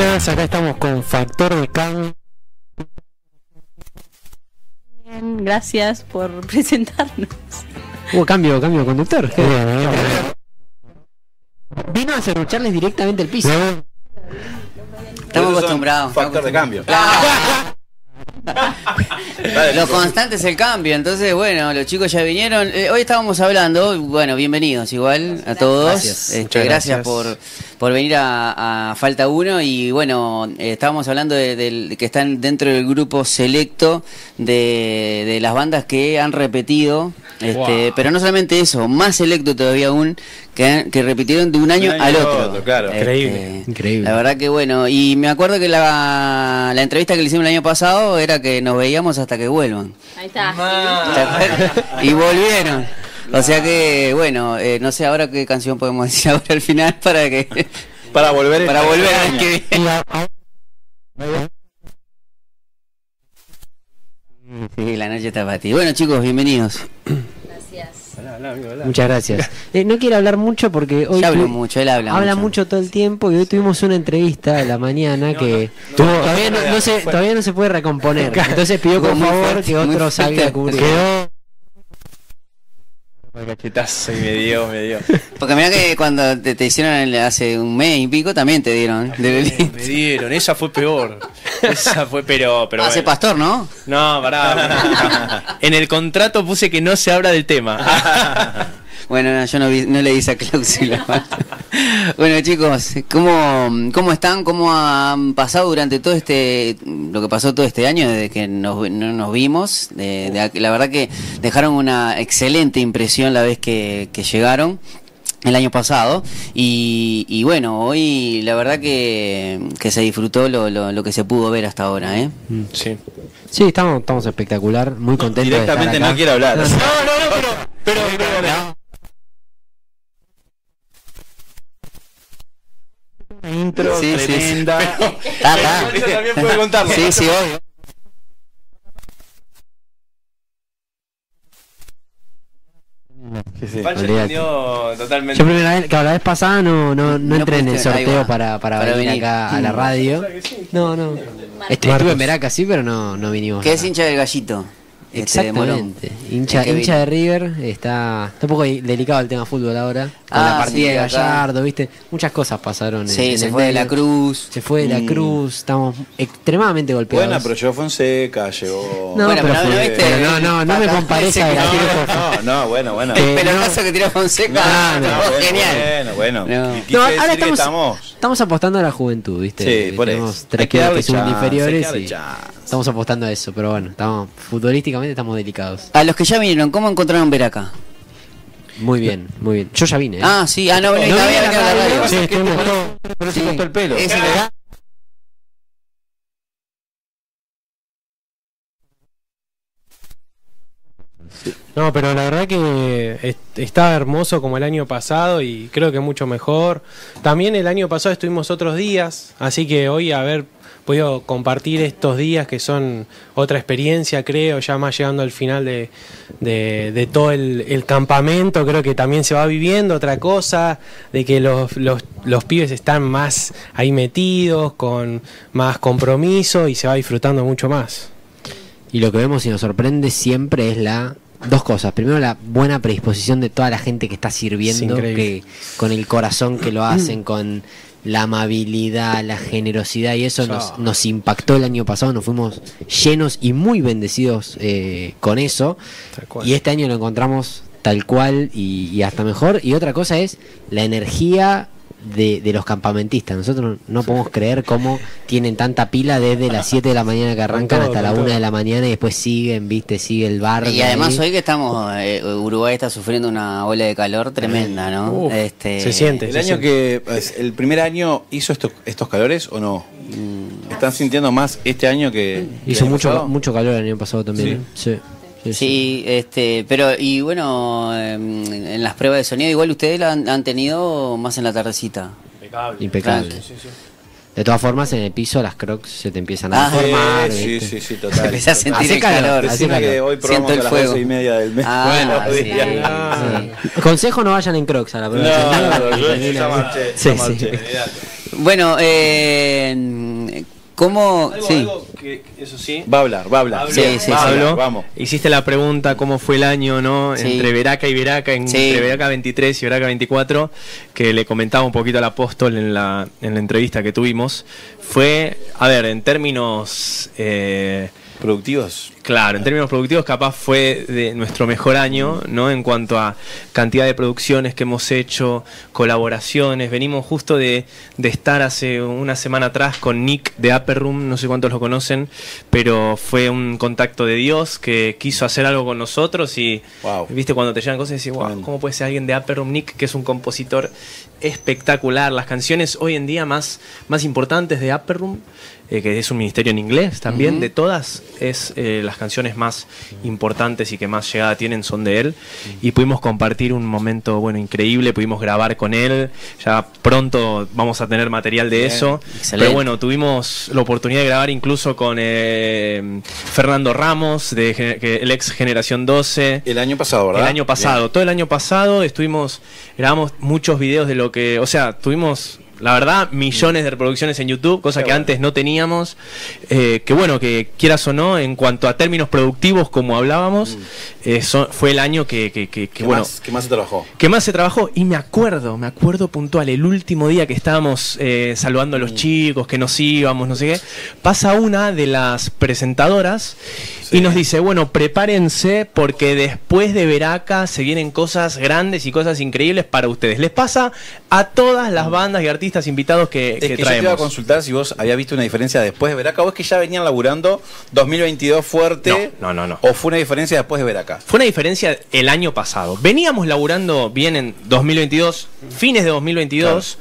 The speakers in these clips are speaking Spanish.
Buenas, acá estamos con Factor de Cambio. Bien, gracias por presentarnos. Hubo cambio, cambio de conductor. Vino a cerrucharles directamente el piso. Estamos acostumbrados. Factor de cambio. Lo constante es el cambio, entonces bueno, los chicos ya vinieron. Eh, hoy estábamos hablando, bueno, bienvenidos igual a todos. Gracias. Este, Muchas gracias, gracias. por, por venir a, a Falta Uno y bueno, eh, estábamos hablando de, del- que están dentro del grupo selecto de, de las bandas que han repetido, este, pero no solamente eso, más selecto todavía aún, que, han- que repitieron de un año, año al otro. otro, claro. Este, Increíble. Increíble. La verdad que bueno, y me acuerdo que la, la entrevista que le hicimos el año pasado era que nos veíamos hasta que vuelvan. Ahí está. ¿Te acuerdas? y volvieron. O sea que, bueno, eh, no sé ahora qué canción podemos decir ahora al final para que Para volver para el volver a que Y a- a- Sí, la noche está para ti. Bueno, chicos, bienvenidos. Muchas gracias. Eh, no quiero hablar mucho porque hoy tu- mucho, él habla, habla mucho todo el tiempo y hoy tuvimos una entrevista a la mañana que todavía, no, no se, todavía no se puede recomponer. Entonces pidió por favor fuerte, que otro salga a cubrir. quedó cachetazo y me dio, me dio. Porque mira que cuando te, te hicieron el- hace un mes y pico también te dieron. De Belín. Me dieron, esa fue peor. Esa fue, pero. pero Hace bueno. pastor, ¿no? No, pará. En el contrato puse que no se habla del tema. Bueno, no, yo no, vi- no leí esa cláusula. bueno, chicos, ¿cómo, ¿cómo están? ¿Cómo han pasado durante todo este, lo que pasó todo este año desde que nos, no nos vimos? De- de- la verdad que dejaron una excelente impresión la vez que, que llegaron el año pasado y, y bueno, hoy la verdad que, que se disfrutó lo, lo, lo que se pudo ver hasta ahora, ¿eh? Sí. Sí, estamos, estamos espectacular, muy contentos de estar Directamente acá. no quiero hablar. No, No, no. no, no, pero. Pero, pero. Una intro Sí, sí, sí. tremenda. Ella también puede contarlo. Sí, sí, obvio. Sí, sí. Pancho olvídate. entendió totalmente. Yo primera vez, claro, la vez pasada no, no, no No entré en el sorteo para, para, Para venir, acá a la Mm. radio. No, no. Est- Estuve en Veraca, sí, pero no, no vinimos. Que es hincha del gallito. Este. Exactamente. Hincha, que hincha vino. de River, está, está un poco delicado el tema fútbol ahora. Con Ah, la partida sí, de acá. Gallardo, ¿viste? Muchas cosas pasaron. en- Sí, en se el fue de la cruz. Se fue de la Mm. cruz, estamos extremadamente golpeados. Buena, pero llegó Fonseca, llegó. No, Bueno, pero, pero fue- no viste- pero no, no, no me compares a Graciela No, no, no, bueno, bueno. Eh, El pelotazo no. que tiró Fonseca. No, no, estuvo bueno, genial. Bueno, bueno. No. Ahora estamos, estamos. apostando a la juventud, ¿viste? Sí, por Tenemos eso. tres Hay que darle inferiores que estamos apostando a eso, pero bueno, estamos futbolísticamente estamos delicados. A los que ya vinieron, ¿cómo encontraron ver acá? Muy bien, muy bien. Yo ya vine. ¿eh? Ah, sí, ah, no, no, No no, había a la a radio. Sí, estuvimos todos. Pero se cortó el pelo. Ese que- No, pero la verdad que est- está hermoso como el año pasado y creo que mucho mejor. También el año pasado estuvimos otros días, así que hoy haber podido compartir estos días que son otra experiencia, creo, ya más llegando al final de, de- de todo el, el campamento, creo que también se va viviendo otra cosa, de que los, los, los pibes están más ahí metidos, con más compromiso y se va disfrutando mucho más. Y lo que vemos y nos sorprende siempre es la dos cosas. Primero la buena predisposición de toda la gente que está Es sirviendo, que con el corazón que lo hacen, con la amabilidad, la generosidad y eso nos, nos impactó el año pasado, nos fuimos llenos y muy bendecidos eh, con eso. Y este año lo encontramos tal cual y, y hasta mejor. Y otra cosa es la energía de, de los campamentistas. Nosotros no podemos creer cómo tienen tanta pila desde las 7 de la mañana que arrancan todo, hasta la con 1 todo. de la mañana y después siguen, viste, sigue el bar. Y además hoy que estamos, eh, Uruguay está sufriendo una ola de calor tremenda, ¿no? Uf, este, se siente. El se año siente. que. ¿El primer año hizo estos, estos calores o no? ¿Están sintiendo más este año que. Hizo mucho, pasado? mucho calor el año pasado también. Sí. ¿eh? Sí. Sí, sí. Sí, este, pero y bueno, em, en las pruebas de sonido igual ustedes la han, han tenido más en la tardecita. Impecable. Impecable. Claro. De todas formas, en el piso las crocs se te empiezan a Ah, formar. Sí, ¿viste? sí, sí, total. Empecé a sentir el calor, hace calor. que hoy Siento probamos a las fuego. 12 y media del mes. Ah, bueno, sí. Ah, Consejo no vayan en crocs a la No, prueba. de sonido. no, yo, yo ya marché, Sí, ya sí. marché. Bueno, eh, ¿cómo...? Algo, sí. algo que, eso sí. Va a hablar, va a hablar. Sí, sí, sí. Pablo, Vamos. hiciste la pregunta cómo fue el año, ¿no? Sí. Entre Veraca y Veraca, entre Sí. Veraca 23 y Veraca 24, que le comentaba un poquito al apóstol en la, en la entrevista que tuvimos. Fue, a ver, en términos... eh, Productivos. Claro, en términos productivos capaz fue de nuestro mejor año, ¿no? En cuanto a cantidad de producciones que hemos hecho, colaboraciones. Venimos justo de, de estar hace una semana atrás con Nick de Upper Room, no sé cuántos lo conocen, pero fue un contacto de Dios que quiso hacer algo con nosotros y, Wow. viste, cuando te llegan cosas y decís, wow. ¿cómo puede ser alguien de Upper Room? Nick, que es un compositor espectacular. Las canciones hoy en día más, más importantes de Upper Room, eh, que es un ministerio en inglés también, de todas, es eh, las canciones más importantes y que más llegada tienen son de él. Y pudimos compartir un momento, bueno, increíble, pudimos grabar con él. Ya pronto vamos a tener material de Bien, eso. excelente. Pero bueno, tuvimos la oportunidad de grabar incluso con eh, Fernando Ramos, de que- el ex Generación 12. El año pasado, ¿verdad? El año pasado, todo el año pasado estuvimos, grabamos muchos videos de lo que, o sea, tuvimos, la verdad, millones de reproducciones en YouTube, cosa Qué que bueno. antes no teníamos. Eh, que bueno, que quieras o no, en cuanto a términos productivos, como hablábamos, eh, son- fue el año que, que- que- que, Mm. ¿Qué, bueno, más, ¿Qué más se trabajó? que más se trabajó y me acuerdo, me acuerdo puntual, el último día que estábamos eh, saludando a Mm. los chicos, que nos íbamos, no sé qué, pasa una de las presentadoras Sí. y nos dice, bueno, prepárense porque después de Veraca se vienen cosas grandes y cosas increíbles para ustedes. Les pasa a todas las bandas y artistas invitados que. Es que que, yo te iba a traemos. consultar si vos habías visto una diferencia después de Veraca o es que ya venían laburando 2022 fuerte. No, no, no, no. O fue una diferencia después de Veraca. Fue una diferencia el año pasado. Veníamos laburando bien en 2022, fines de 2022.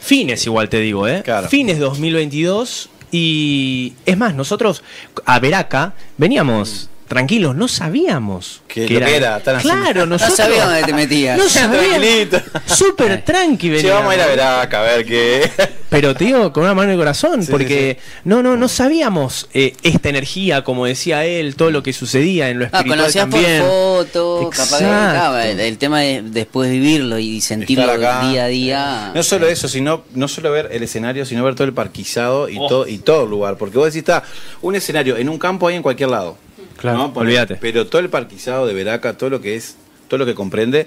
Fines igual te digo, ¿eh? Claro. Fines de 2022. Y es más, nosotros a Veraca veníamos tranquilos, no sabíamos Que que era, tan así. Claro, No nosotros No sabía dónde te metías. No sabía. Tranquilito. Súper tranqui Sí, vamos a ir a Veraca a ver qué. Pero te digo con una mano en el corazón, Sí, porque no, no, no sabíamos eh, esta energía, como decía él, todo lo que sucedía en lo Ah, espiritual conocías también. por foto, capaz que el, el tema de después vivirlo y sentirlo acá. día a día. No solo eso, sino no solo ver el escenario, sino ver todo el parquizado y Oh. todo y todo el lugar. Porque vos decís, está un escenario en un campo ahí en cualquier lado. Claro, ¿no? Olvídate. Pero todo el parquizado de Veraca, todo lo que es, todo lo que comprende.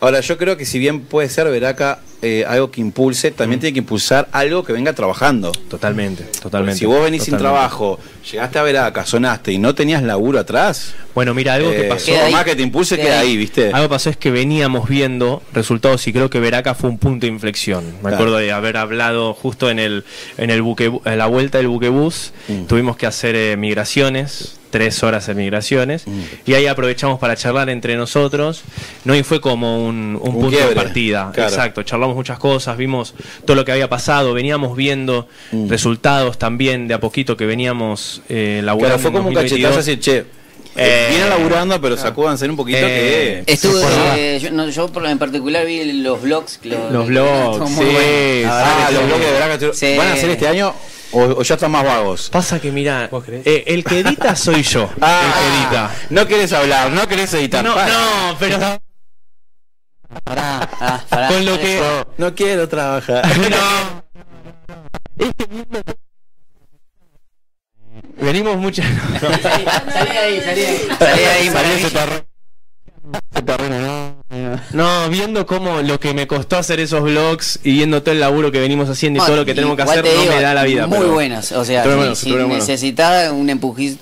Ahora, yo creo que si bien puede ser Veraca eh, algo que impulse, Mm. también tiene que impulsar algo que venga trabajando. Totalmente, Porque totalmente. si vos venís sin trabajo, llegaste a Veraca, sonaste y no tenías laburo atrás, Bueno, mira, algo que eh, pasó. Por más que te impulse, Queda queda ahí. ahí, ¿viste? Algo pasó es que veníamos viendo resultados y creo que Veraca fue un punto de inflexión. Me Claro. acuerdo de haber hablado justo en el en el buque en la vuelta del buquebús, Mm. tuvimos que hacer eh, migraciones, tres horas de migraciones, Mm. y ahí aprovechamos para charlar entre nosotros. No y fue como un, un Un punto quiebre, de partida. claro. Exacto, charlamos muchas cosas, vimos todo lo que había pasado, veníamos viendo Mm. resultados también de a poquito que veníamos eh, laburando. Claro, fue en como un 2022. cachetazo así, che. Eh, vienen laburando, pero sacúdanse un poquito Eh, que. Estuve, Sí, eh, yo, no, yo por lo en particular vi los blogs. Los, Los blogs, sí, sí. Ah, que los sí. bloques de Sí. ¿Van a hacer este año o, o ya están más vagos? Pasa que mira, eh, el que edita soy yo. el que edita. no querés hablar, no querés editar. No, Para. no, pero Pará, pará, pará. con lo que No quiero trabajar. no. Venimos muchas Salí de ahí, salí ahí. Salí ahí, Salí maravilla. terreno. Ese terreno, no. No, viendo cómo lo que me costó hacer esos vlogs y viendo todo el laburo que venimos haciendo y todo lo que tenemos que hacer, te no me da la vida. Muy pero- buenas. O sea, si, bueno, si necesitas un,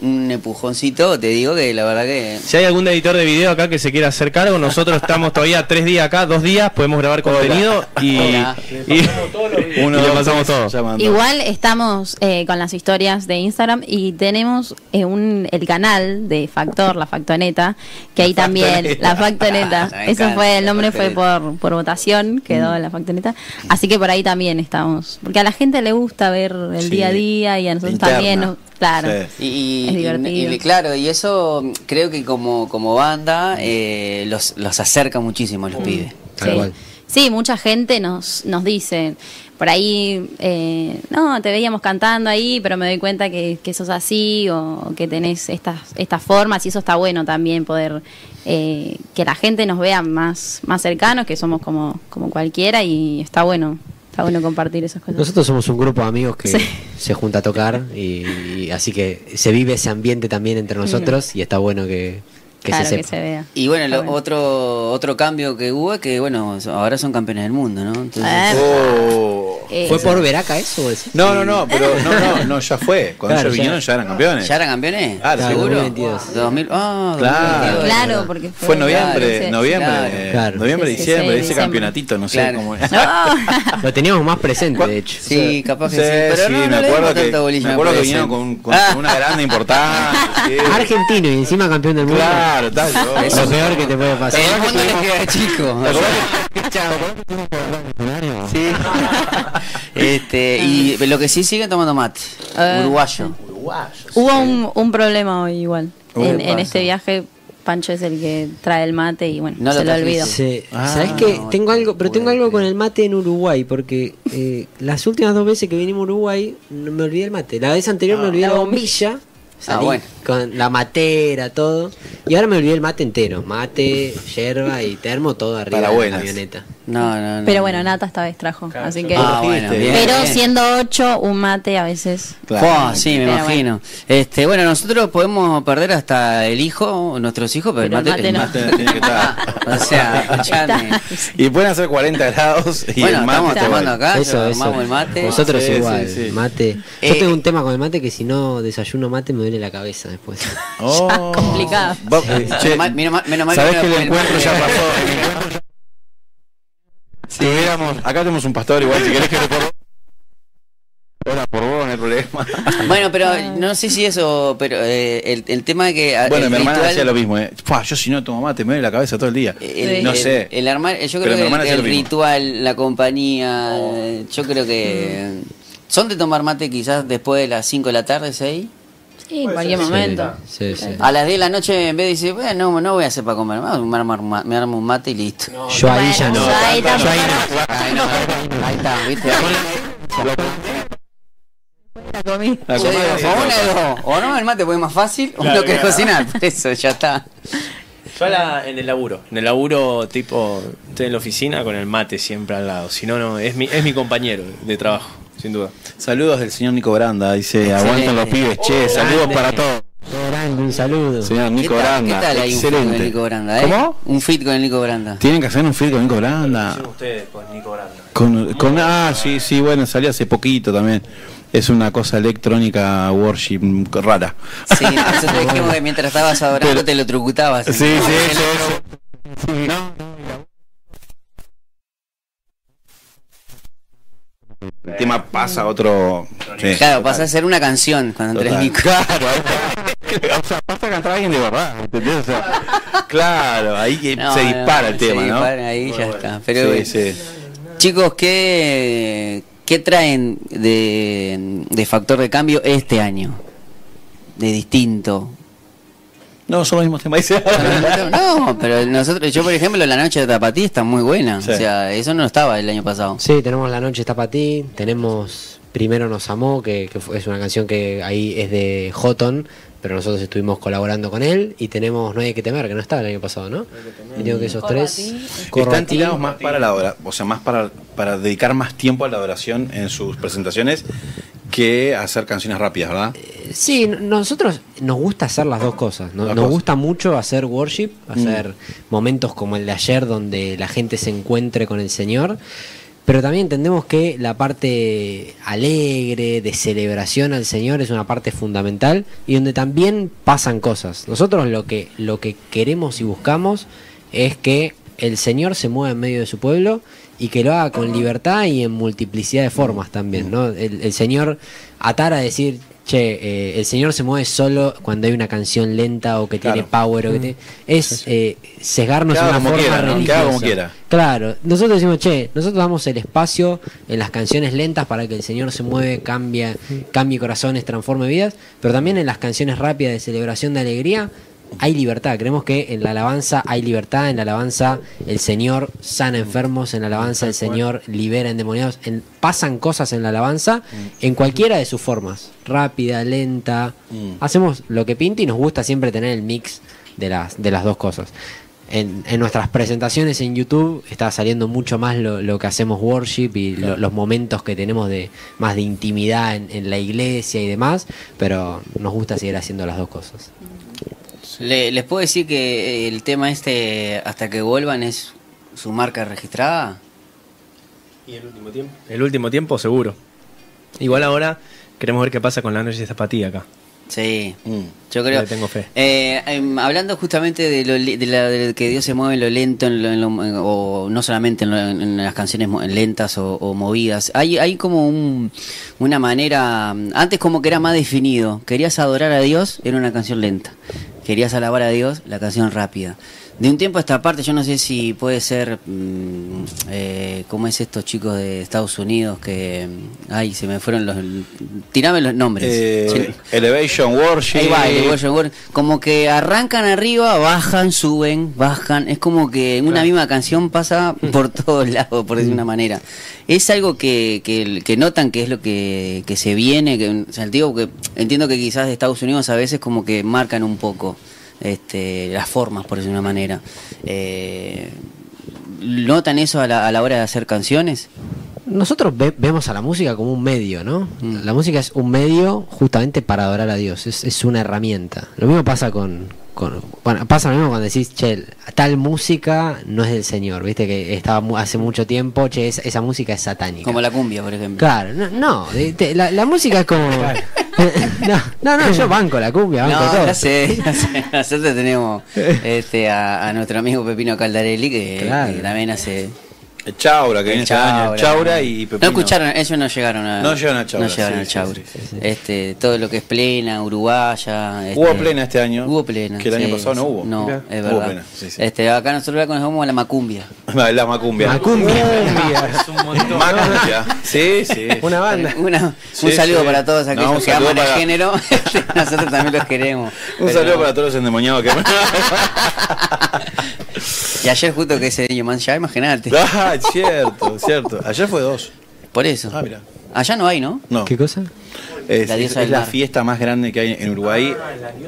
un empujoncito, te digo que la verdad que. Si hay algún editor de video acá que se quiera hacer cargo, nosotros estamos todavía tres días acá, dos días, podemos grabar contenido y, Hola. y, Uno, y le dos, pasamos todo. llamando. Igual estamos eh, con las historias de Instagram y tenemos eh, un, el canal de Factor, la Factoneta, que ahí también, la Factoneta, eso fue, el nombre fue por, por votación, quedó la Factoneta, así que por ahí también estamos, porque a la gente le gusta ver el Sí, día a día y a nosotros interna. también, claro. Sí. Y, Es y- divertido. y claro, y eso mm, creo que como, como banda eh, los, los acerca muchísimo a los pibes. Tal Sí. Sí, mucha gente nos, nos dice, por ahí, eh, no, te veíamos cantando ahí, pero me doy cuenta que, que sos así o que tenés estas, estas formas y eso está bueno también poder eh, que la gente nos vea más, más cercanos, que somos como, como cualquiera y está bueno Está bueno compartir esas cosas. Nosotros somos un grupo de amigos que Sí. se junta a tocar y, y así que se vive ese ambiente también entre nosotros y está bueno que, que claro, se que sepa. se vea. Y bueno, otro otro cambio que hubo es que, bueno, ahora son campeones del mundo, ¿no? Entonces, Eh, Oh. eh, ¿Fue por Veraca eso? No, no, no, pero no, no, no, ya fue. Cuando Claro, ellos vinieron ya eran campeones. ¿Ya eran campeones? Claro, Claro, ¿Seguro? 2022. 2000, ah, Claro. 2022. Claro, porque fue, Fue en noviembre, noviembre, claro. eh, Claro. noviembre, Sí, sí, diciembre, sí, ese diciembre. campeonatito, no sé cómo es. No. Lo teníamos más presente, de hecho. Sí, capaz que Sí, sí. Pero sí, no, no me acuerdo que, me acuerdo que vinieron con, con Ah. una grande importante. sí. Argentino y encima campeón del mundo. Claro, tal. Es lo peor que te puede pasar. El mundo les queda chico. ¿Te acordás Sí. este, y lo que sí siguen tomando mate. Ah, Uruguayo. Hubo un, un problema hoy igual. En, este viaje, Pancho es el que trae el mate y bueno, No lo se lo trajiste. olvido. Sí. Ah, ¿Sabes qué? no Tengo te algo, pero tengo algo con el mate en Uruguay, porque eh, las últimas dos veces que vinimos a Uruguay no me olvidé el mate. La vez anterior me olvidé la bombilla, salí bueno. Con la matera, todo. Y ahora me olvidé el mate entero. Mate, yerba y termo, todo arriba Para de la camioneta. No, no, no. Pero bueno, Nata esta vez trajo. así que. Ah, bueno, bien. pero bien. siendo ocho, un mate a veces. Claro. Sí, me Pero imagino. Este, bueno, nosotros podemos perder hasta el hijo, nuestros hijos, pero, Pero el el mate, mate no. Mate tiene que estar. o sea, escuchame. Y pueden hacer 40 grados y Bueno, el mate estamos tomando bueno. acá, eso, eso. el mate. Nosotros Sí, igual, sí, sí. mate. Yo Eh, tengo un tema con el mate que si no desayuno mate me duele la cabeza después. Oh. complicado. Eh, Menos mal- ¿Sabés que el encuentro ya pasó? El encuentro ya- Si hubiéramos, acá tenemos un pastor igual, si querés que le por Ahora por vos, no hay problema. Bueno, pero no sé si eso, pero eh, el, el tema de que... ah, Bueno, mi hermana ritual- hacía lo mismo, ¿eh? Fua, yo si no tomo mate me duele la cabeza todo el día. El, no el- sé. El, armar, yo Pero creo que hermana el, lo ritual, la compañía, eh, yo creo que... ¿Son de tomar mate quizás después de las 5 de la tarde, 6? Sí, en cualquier momento. Sí, sí. A las 10 de la noche en vez de decir, bueno, no, no voy a hacer para comer, me armo, me armo un mate y listo. Yo ahí ya no. yo ahí no. Ahí está, ¿viste? La comí. La digo, comida- o una de dos, o no, el mate porque es más fácil, o no querés cocinar, por eso ya está. Yo la- en el laburo, en el laburo tipo, estoy en la oficina con el mate siempre al lado, si no, no, es mi, es mi compañero de trabajo, sin duda. Saludos del señor Nico Branda, dice, Excelente. aguanten los pibes, che, saludos para todos. Grande, un saludo. Señor ¿Qué Nico tal, Branda, ¿Qué tal ahí un fit con excelente. el Nico Branda? eh? ¿Cómo? Un fit con el Nico Branda. Tienen que hacer un film con Nico Branda. ustedes con Nico Branda. Con, con, ah, sí, sí, bueno, salió hace poquito también. Es una cosa electrónica worship rara. Sí, nosotros dijimos que mientras estabas adorando Pero- te lo trucutabas. Sí, sí, sí. sí. No, El tema pasa a otro. sí, Claro, total. pasa a ser una canción cuando el Total. Nico. Claro, o sea, pasa a cantar a alguien de verdad, ¿entendés? O sea, claro, ahí que No, se no, dispara el se tema, ¿no? dispara, ahí ya está. Pero sí, sí. chicos, ¿qué, qué traen de, de factor de cambio este año? De distinto. No, son los mismos temas. dice. No, pero nosotros, yo por ejemplo, la noche de Tapatí está muy buena. Sí. O sea, eso no estaba el año pasado. Sí, tenemos La Noche para ti, tenemos Primero nos amó, que, que fue- es una canción que ahí es de Houghton, pero nosotros estuvimos colaborando con él, y tenemos No hay que temer, que no estaba el año pasado, ¿no? Y digo que esos tres... Están ti. tirados más para la hora, o sea, más para, para dedicar más tiempo a la oración en sus presentaciones que hacer canciones rápidas, ¿verdad? Sí, n- nosotros nos gusta hacer las dos cosas. Nos gusta mucho hacer worship, hacer momentos como el de ayer donde la gente se encuentre con el Señor. Pero también entendemos que la parte alegre, de celebración al Señor, es una parte fundamental y donde también pasan cosas. Nosotros lo que, lo que queremos y buscamos es que el Señor se mueva en medio de su pueblo y que lo haga con libertad y en multiplicidad de formas también. ¿no? El, el Señor atar a decir, che, eh, el Señor se mueve solo cuando hay una canción lenta o que Claro. tiene power o que tiene... Es eh, sesgarnos en una como forma quiera, ¿no? Que religiosa. haga como quiera. Claro, nosotros decimos, che, nosotros damos el espacio en las canciones lentas para que el Señor se mueve, cambie, cambie corazones, transforme vidas, pero también en las canciones rápidas de celebración de alegría hay libertad. Creemos que en la alabanza hay libertad, en la alabanza el Señor sana enfermos, en la alabanza el Señor libera endemoniados, en- pasan cosas en la alabanza en cualquiera de sus formas, rápida, lenta. Mm. Hacemos lo que pinta y nos gusta siempre tener el mix de las, de las dos cosas. en, en nuestras presentaciones en YouTube está saliendo mucho más lo, lo que hacemos worship y lo- los momentos que tenemos de más de intimidad en, en la iglesia y demás, pero nos gusta seguir haciendo las dos cosas. Le- ¿Les puedo decir que el tema este, hasta que vuelvan, es su marca registrada? ¿Y el último tiempo? El último tiempo, seguro. Igual ahora queremos ver qué pasa con la noche de zapatilla acá. Sí, Mm. yo creo. Le tengo fe. Eh, em, hablando justamente de, lo, de, la- de que Dios se mueve en lo lento, en lo- en lo- en- o no solamente en, lo- en las canciones lentas o, o movidas, hay, hay como un- una manera, antes como que era más definido, querías adorar a Dios, era una canción lenta, querías alabar a Dios, la canción rápida. De un tiempo a esta parte, yo no sé si puede ser, mm, eh, ¿cómo es estos chicos de Estados Unidos que, mm, ay, se me fueron los, tirame los nombres. Eh, Sí. Elevation Worship. Ahí va, el Worship como que arrancan arriba, bajan, suben, bajan. Es como que en una misma canción pasa por todos lados, por decir una manera. Es algo que, que, que notan que es lo que, que se viene. Que, o sea, digo que entiendo que quizás de Estados Unidos a veces como que marcan un poco este, las formas, por decir una manera. Eh, ¿Notan eso a la, a la hora de hacer canciones? Nosotros ve- vemos a la música como un medio, ¿no? Mm. La música es un medio justamente para adorar a Dios, es, es una herramienta. Lo mismo pasa con, con- Bueno, pasa lo mismo cuando decís, che, tal música no es del Señor, viste que estaba mu- hace mucho tiempo, che, esa, esa música es satánica. Como la cumbia, por ejemplo. Claro, no, no de- de- la, la música es como... no, no, no, yo banco la cumbia, banco No, todo. ya sé, ya sé. Nosotros tenemos este, a, a nuestro amigo Pepino Caldarelli, que, Claro. que también hace. Chaura, que viene este año. Chaura y No Pepino. escucharon, ellos no llegaron a. No llegaron a Chaura, No llegaron sí, a Chaura. sí, sí, Este, todo lo que es plena, uruguaya. este, Hubo plena este año. Hubo plena. Que el año pasado no hubo. No, Mirá. es Hubo verdad. plena, sí, sí. Este, acá nosotros la conocemos a la macumbia. La macumbia. Macumbia. Macumbia. Sí, sí. Una banda. Una- Sí, un saludo sí. para todos No, aquellos un que aman el para- género. nosotros también los queremos. Un Pero- saludo para todos los endemoniados que. Y ayer justo que ese niño man, ya imagínate. ah, cierto, cierto. Ayer fue dos. Por eso. Ah, mira. Allá no hay, ¿no? No. ¿Qué cosa? Es, La diosa es la fiesta más grande que hay en Uruguay.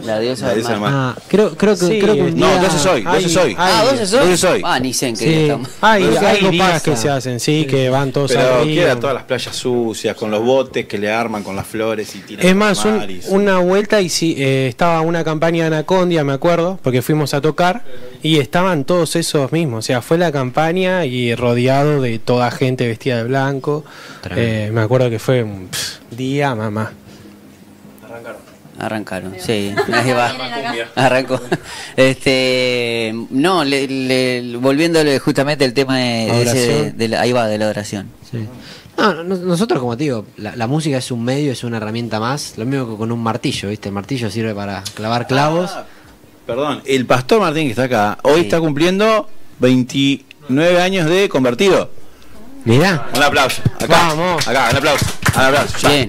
La diosa La diosa del mar. Ah, creo, creo que, Sí, creo que un No, día- entonces hoy, Ay, entonces hoy. Ah, Ay, ¿dos es hoy? ¿Dónde soy? Ah, ni sé en qué Sí. día estamos. Hay, hay días que se hacen, sí, que van todos Pero al río. queda todas las playas sucias, con los botes que le arman con las flores y tiran Es más, un- y- una vuelta y sí, eh, estaba una campaña de Anacondia, me acuerdo, porque fuimos a tocar y estaban todos esos mismos. O sea, fue la campaña y rodeado de toda gente vestida de blanco. Eh, me acuerdo que fue un pff, día, mamá. Arrancaron, sí. Ahí va. Arrancó. Este, no, le, le- volviéndole justamente el tema de, de ese- Oración. de la- ahí va, de la oración. Sí. No, no- nosotros, como te digo, la, la música es un medio, es una herramienta más. Lo mismo que con un martillo, ¿viste? El martillo sirve para clavar clavos. Ah, perdón, el pastor Martín que está acá, hoy Sí. está cumpliendo 29 años de convertido. Mirá. Un aplauso. Acá, Vamos. acá, un aplauso. Un aplauso. Ya. Bien.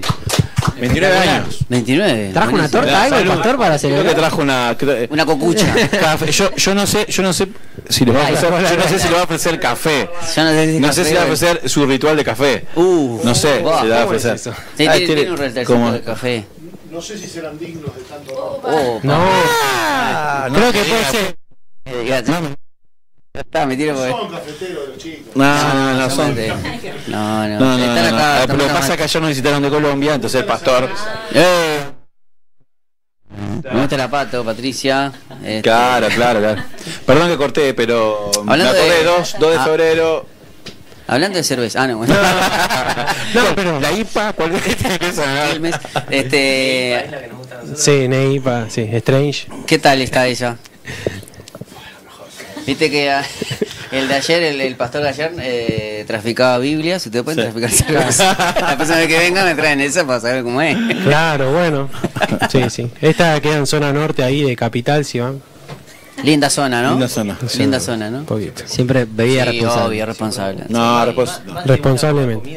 29 años. 29. ¿Trajo una torta algo el pastor para Creo que celebrar? trajo una. creo- Una cocucha. café. Yo, yo no sé, yo no sé si le va a ofrecer, yo no sé si le va a ofrecer café. Yo no sé si No sé si le va a ofrecer su ritual de café. Uh, No sé si le va a ¿cómo es ofrecer. eso? Sí, Ah, tiene, tiene- tiene un retercito como- de café. No sé si serán dignos de tanto Oh, No, Ah, no creo que puede ser. ya- está, me tiro porque. Son cafeteros los chicos. No, no, no, son. solamente- No, no, No, no, están no, no. acá. Ah, pero Lo que tomando pasa es que ayer nos visitaron de Colombia, entonces el pastor. Eh. Me gusta la pato, Patricia. Este, Claro, claro, claro. Perdón que corté, pero me acordé de- 2, 2 de Ah. febrero. Hablando de cerveza. Ah, no, bueno. No, pero la IPA, cualquier mes. Este, Sí, Neipa, sí, Strange. ¿Qué tal está ella? Viste que ah, el de ayer, el, el pastor de ayer, eh, traficaba Biblias. Ustedes pueden Sí. traficar cerveza. La vez que venga me traen esa para saber cómo es. Claro, bueno. Sí, sí. Esta queda en zona norte ahí de Capital, si van. Linda zona, ¿no? Linda zona. Linda zona, ¿no? Poquito. Siempre bebida Sí, responsable. obvio, responsable. No. Responsablemente.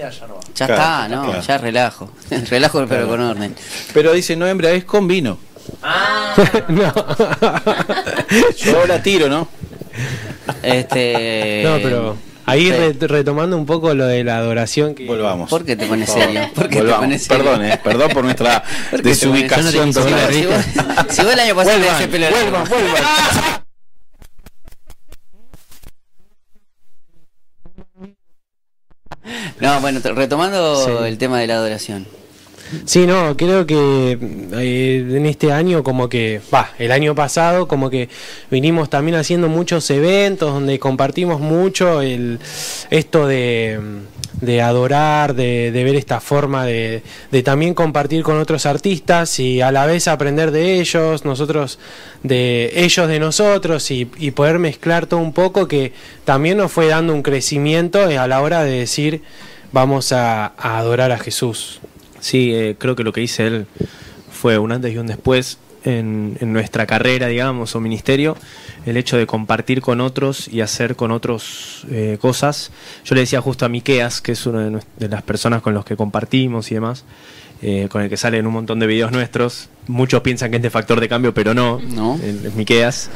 Ya Claro, está, ¿no? claro. Ya relajo. relajo, pero con orden. Pero dice no embriaguez con vino. no. Yo la tiro, ¿no? Este. no, pero Ahí sí. retomando un poco lo de la adoración que... Volvamos. ¿Por qué te pones serio? ¿Por qué Volvamos. te pones serio? Perdón, eh, perdón por nuestra desubicación. No total. Si, vos, si, vos, el año pasado vuelvan, ese pelo vuelvan, vuelvan. No, bueno, retomando sí. el tema de la adoración. Sí, no, creo que eh, en este año como que, va, el año pasado como que vinimos también haciendo muchos eventos donde compartimos mucho el esto de, de adorar, de, de ver esta forma de, de también compartir con otros artistas y a la vez aprender de ellos, nosotros de ellos de nosotros y, y poder mezclar todo un poco que también nos fue dando un crecimiento a la hora de decir vamos a, a adorar a Jesús. Sí, eh, creo que lo que hice él fue un antes y un después en, en nuestra carrera, digamos, o ministerio, el hecho de compartir con otros y hacer con otros eh, cosas. Yo le decía justo a Miqueas, que es una de, de las personas con los que compartimos y demás, eh, con el que salen un montón de videos nuestros. Muchos piensan que es de factor de cambio, pero no, No. es Miqueas.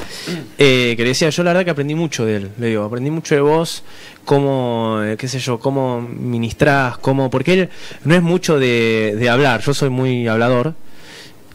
Eh, que le decía, yo la verdad que aprendí mucho de él, le digo, aprendí mucho de vos, cómo, eh, qué sé yo, cómo ministrás, cómo, porque él no es mucho de, de hablar, yo soy muy hablador,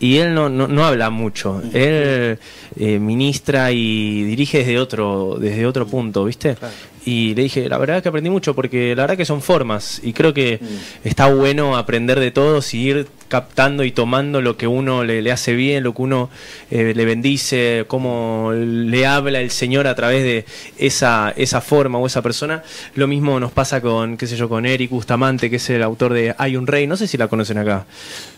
y él no, no, no habla mucho, él eh, ministra y dirige desde otro, desde otro punto, ¿viste? Y le dije, la verdad que aprendí mucho, porque la verdad que son formas, y creo que está bueno aprender de todos y ir captando y tomando lo que uno le, le hace bien, lo que uno eh, le bendice, cómo le habla el Señor a través de esa, esa forma o esa persona. Lo mismo nos pasa con, qué sé yo, con Eric Bustamante, que es el autor de Hay un Rey, no sé si la conocen acá.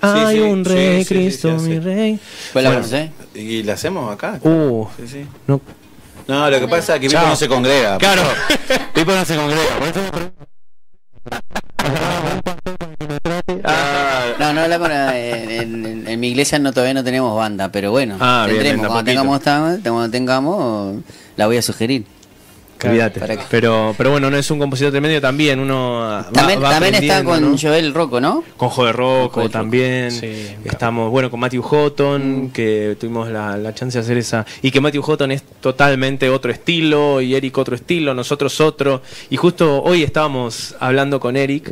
Hay sí, un Rey, sí, Cristo, sí, sí. mi Rey. ¿Cuál la Bueno, conocés? ¿Y la hacemos acá? Uh, Sí, sí. no, No, lo que pasa es que Pipo no se congrega. Claro. Pipo no se congrega. Por eso me pregunto. Ah, No, no, la con, en, en- en mi iglesia no todavía no tenemos banda, pero bueno, Ah, bien, tendremos. bien, cuando tengamos, cuando tengamos, la voy a sugerir. Olvídate. Pero, pero bueno, no es un compositor tremendo también, uno También, va también está con ¿no? Joel Rocco, ¿no? Con Joe Rocco Joel Rocco. también. Sí, Estamos, bueno, con Matthew Houghton, que tuvimos la, la chance de hacer esa. Y que Matthew Houghton es totalmente otro estilo, y Eric otro estilo, nosotros otro. Y justo hoy estábamos hablando con Eric,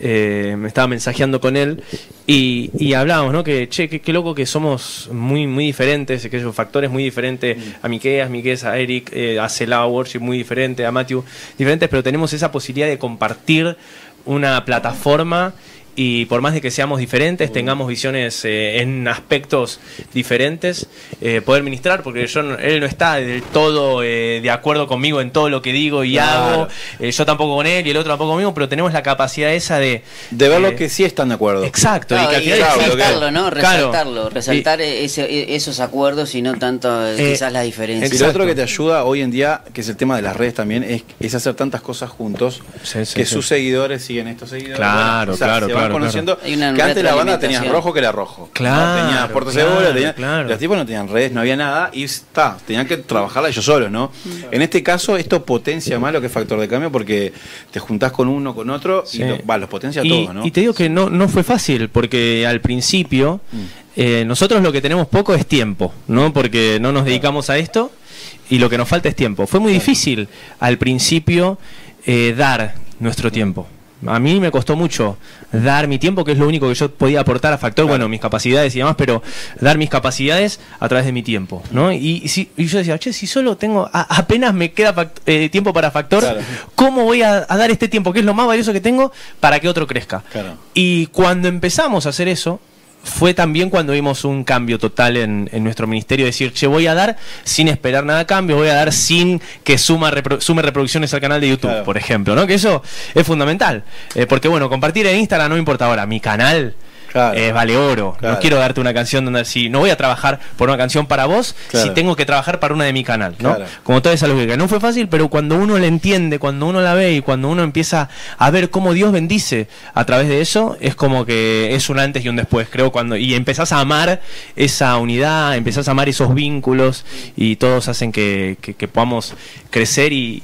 eh, me estaba mensajeando con él, y, y hablábamos, ¿no? Que, che, qué, qué loco que somos muy, muy diferentes, que esos factores muy diferentes a Miqueas, Miqueas, a Eric, eh, a Celao Worship muy diferente, a Matthew diferentes, pero tenemos esa posibilidad de compartir una plataforma y por más de que seamos diferentes, tengamos visiones eh, en aspectos diferentes, eh, poder ministrar, porque yo no- él no está del todo eh, de acuerdo conmigo en todo lo que digo y Claro. hago, eh, yo tampoco con él y el otro tampoco conmigo, pero tenemos la capacidad esa de... de ver lo que sí están de acuerdo. Exacto, Claro, y y claro, lo resaltarlo, ¿no? Claro. Resaltarlo, resaltar ese- esos acuerdos y no tanto quizás las Y diferencias. lo Exacto. otro que te ayuda hoy en día, que es el tema de las redes también, es, es hacer tantas cosas juntos Sí, sí, que sí. sus seguidores siguen estos seguidores. Claro, o sea, claro, se van claro, conociendo. claro. Que antes la banda tenías rojo que era rojo. Claro, ¿no? Tenías Puerto claro, Seguro, claro. los tipos no tenían redes, no había nada y está, tenían que trabajarla ellos solos, ¿no? En este caso, esto potencia más lo que es factor de cambio porque te juntás con uno, con otro Sí. y lo- va, los potencia a y, todos, ¿no? y te digo que no, no fue fácil, porque al principio eh, nosotros lo que tenemos poco es tiempo, ¿no? Porque no nos dedicamos a esto y lo que nos falta es tiempo. Fue muy difícil al principio eh, dar nuestro tiempo. A mí me costó mucho dar mi tiempo, que es lo único que yo podía aportar a Factor, bueno, mis capacidades y demás, pero dar mis capacidades a través de mi tiempo, ¿no? Y, y si- y yo decía, che, si solo tengo, a- apenas me queda fact- eh, tiempo para Factor, Claro. ¿cómo voy a, a dar este tiempo, que es lo más valioso que tengo, para que otro crezca? Claro. Y cuando empezamos a hacer eso, fue también cuando vimos un cambio total en, en nuestro ministerio, decir, che, voy a dar sin esperar nada a cambio, voy a dar sin que suma repro- sume reproducciones al canal de YouTube, Claro. por ejemplo, ¿no? Que eso es fundamental. Eh, porque bueno, compartir en Instagram no importa ahora, mi canal Claro. eh, vale oro. Claro. No quiero darte una canción donde si no voy a trabajar por una canción para vos, Claro. si tengo que trabajar para una de mi canal, ¿no? Como toda esa lógica. No fue fácil, pero cuando uno la entiende, cuando uno la ve y cuando uno empieza a ver cómo Dios bendice a través de eso, es como que es un antes y un después, creo, cuando y empezás a amar esa unidad, empezás a amar esos vínculos y todos hacen que, que- que podamos crecer y,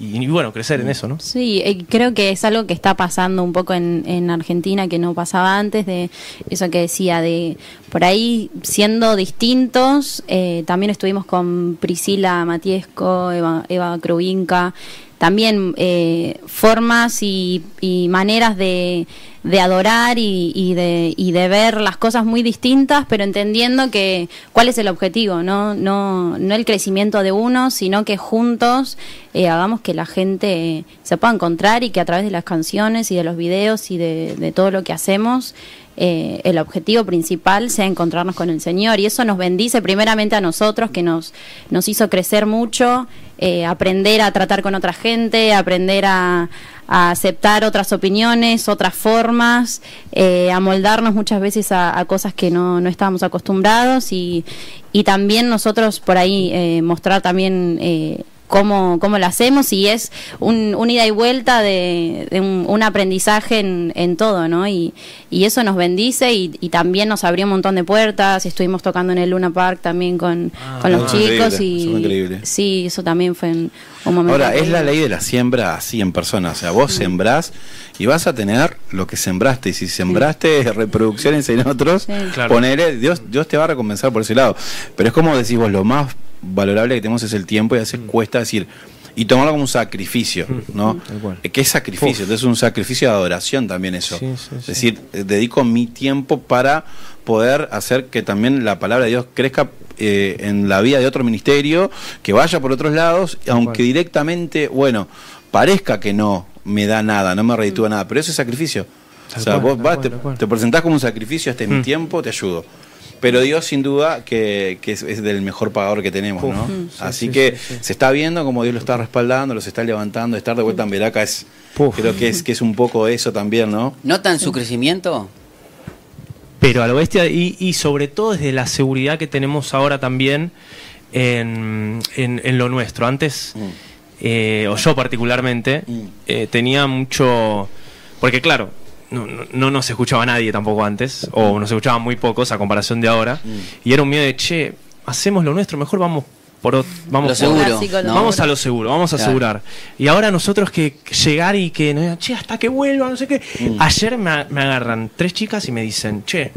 y- bueno, crecer en eso, ¿no? Sí, eh, creo que es algo que está pasando un poco en, en Argentina que no pasaba antes, de eso que decía, de por ahí siendo distintos, eh, también estuvimos con Priscila Matiesco, Eva, Eva también eh, formas y, y maneras de, de adorar y, y de, y de ver las cosas muy distintas, pero entendiendo que cuál es el objetivo, no, no, no el crecimiento de uno, sino que juntos eh, hagamos que la gente se pueda encontrar y que a través de las canciones y de los videos y de, de todo lo que hacemos eh, el objetivo principal sea encontrarnos con el Señor. Y eso nos bendice primeramente a nosotros, que nos, nos hizo crecer mucho, eh, aprender a tratar con otra gente, aprender a, a aceptar otras opiniones, otras formas, eh, a moldarnos muchas veces a, a cosas que no, no estábamos acostumbrados y, y también nosotros por ahí eh, mostrar también... Cómo, cómo lo hacemos y es un, un ida y vuelta de, de un, un aprendizaje en, en todo, ¿no? Y, y eso nos bendice y, y también nos abrió un montón de puertas, estuvimos tocando en el Luna Park también con, con los chicos y sí, eso también fue un, un momento. Ahora, es la ley de la siembra así en persona. O sea, vos sembrás y vas a tener lo que sembraste. Y si sembraste reproducciones en otros, Sí. Claro. ponele, Dios, Dios te va a recompensar por ese lado. Pero es como decís vos, lo más valorable que tenemos es el tiempo y a veces cuesta decir. Y tomarlo como un sacrificio, ¿no? Mm. cual. Eh, ¿Qué es sacrificio? Entonces es un sacrificio de adoración también eso. Sí, sí, es sí. decir, eh, dedico mi tiempo para poder hacer que también la palabra de Dios crezca eh, en la vida de otro ministerio, que vaya por otros lados, aunque directamente, bueno, parezca que no me da nada, no me reditúa nada, pero eso es sacrificio. Tal o sea, cual, vos vas, cual, te, presentás como un sacrificio, este es mi Mm. tiempo, te ayudo. Pero Dios sin duda que, que es, es del mejor pagador que tenemos. ¿no? Mm. Sí, Así sí, que sí, sí. se está viendo como Dios lo está respaldando, los está levantando, estar de vuelta en Veraca es, Puf. creo que es, que es un poco eso también, ¿no? ¿Notan su crecimiento? Pero a lo bestia, y, y sobre todo desde la seguridad que tenemos ahora también en, en- en lo nuestro. Antes, Mm. Eh, o yo particularmente, Mm. eh, tenía mucho. Porque, claro, no, no, no nos escuchaba nadie tampoco antes, o nos escuchaban muy pocos a comparación de ahora. Mm. Y era un miedo de, che, hacemos lo nuestro, mejor vamos por vamos Lo seguro. ¿no? Vamos a lo seguro, vamos a Claro. asegurar. Y ahora nosotros que llegar y que nos digan, che, hasta que vuelva, no sé qué. Mm. Ayer me, me agarran tres chicas y me dicen, che,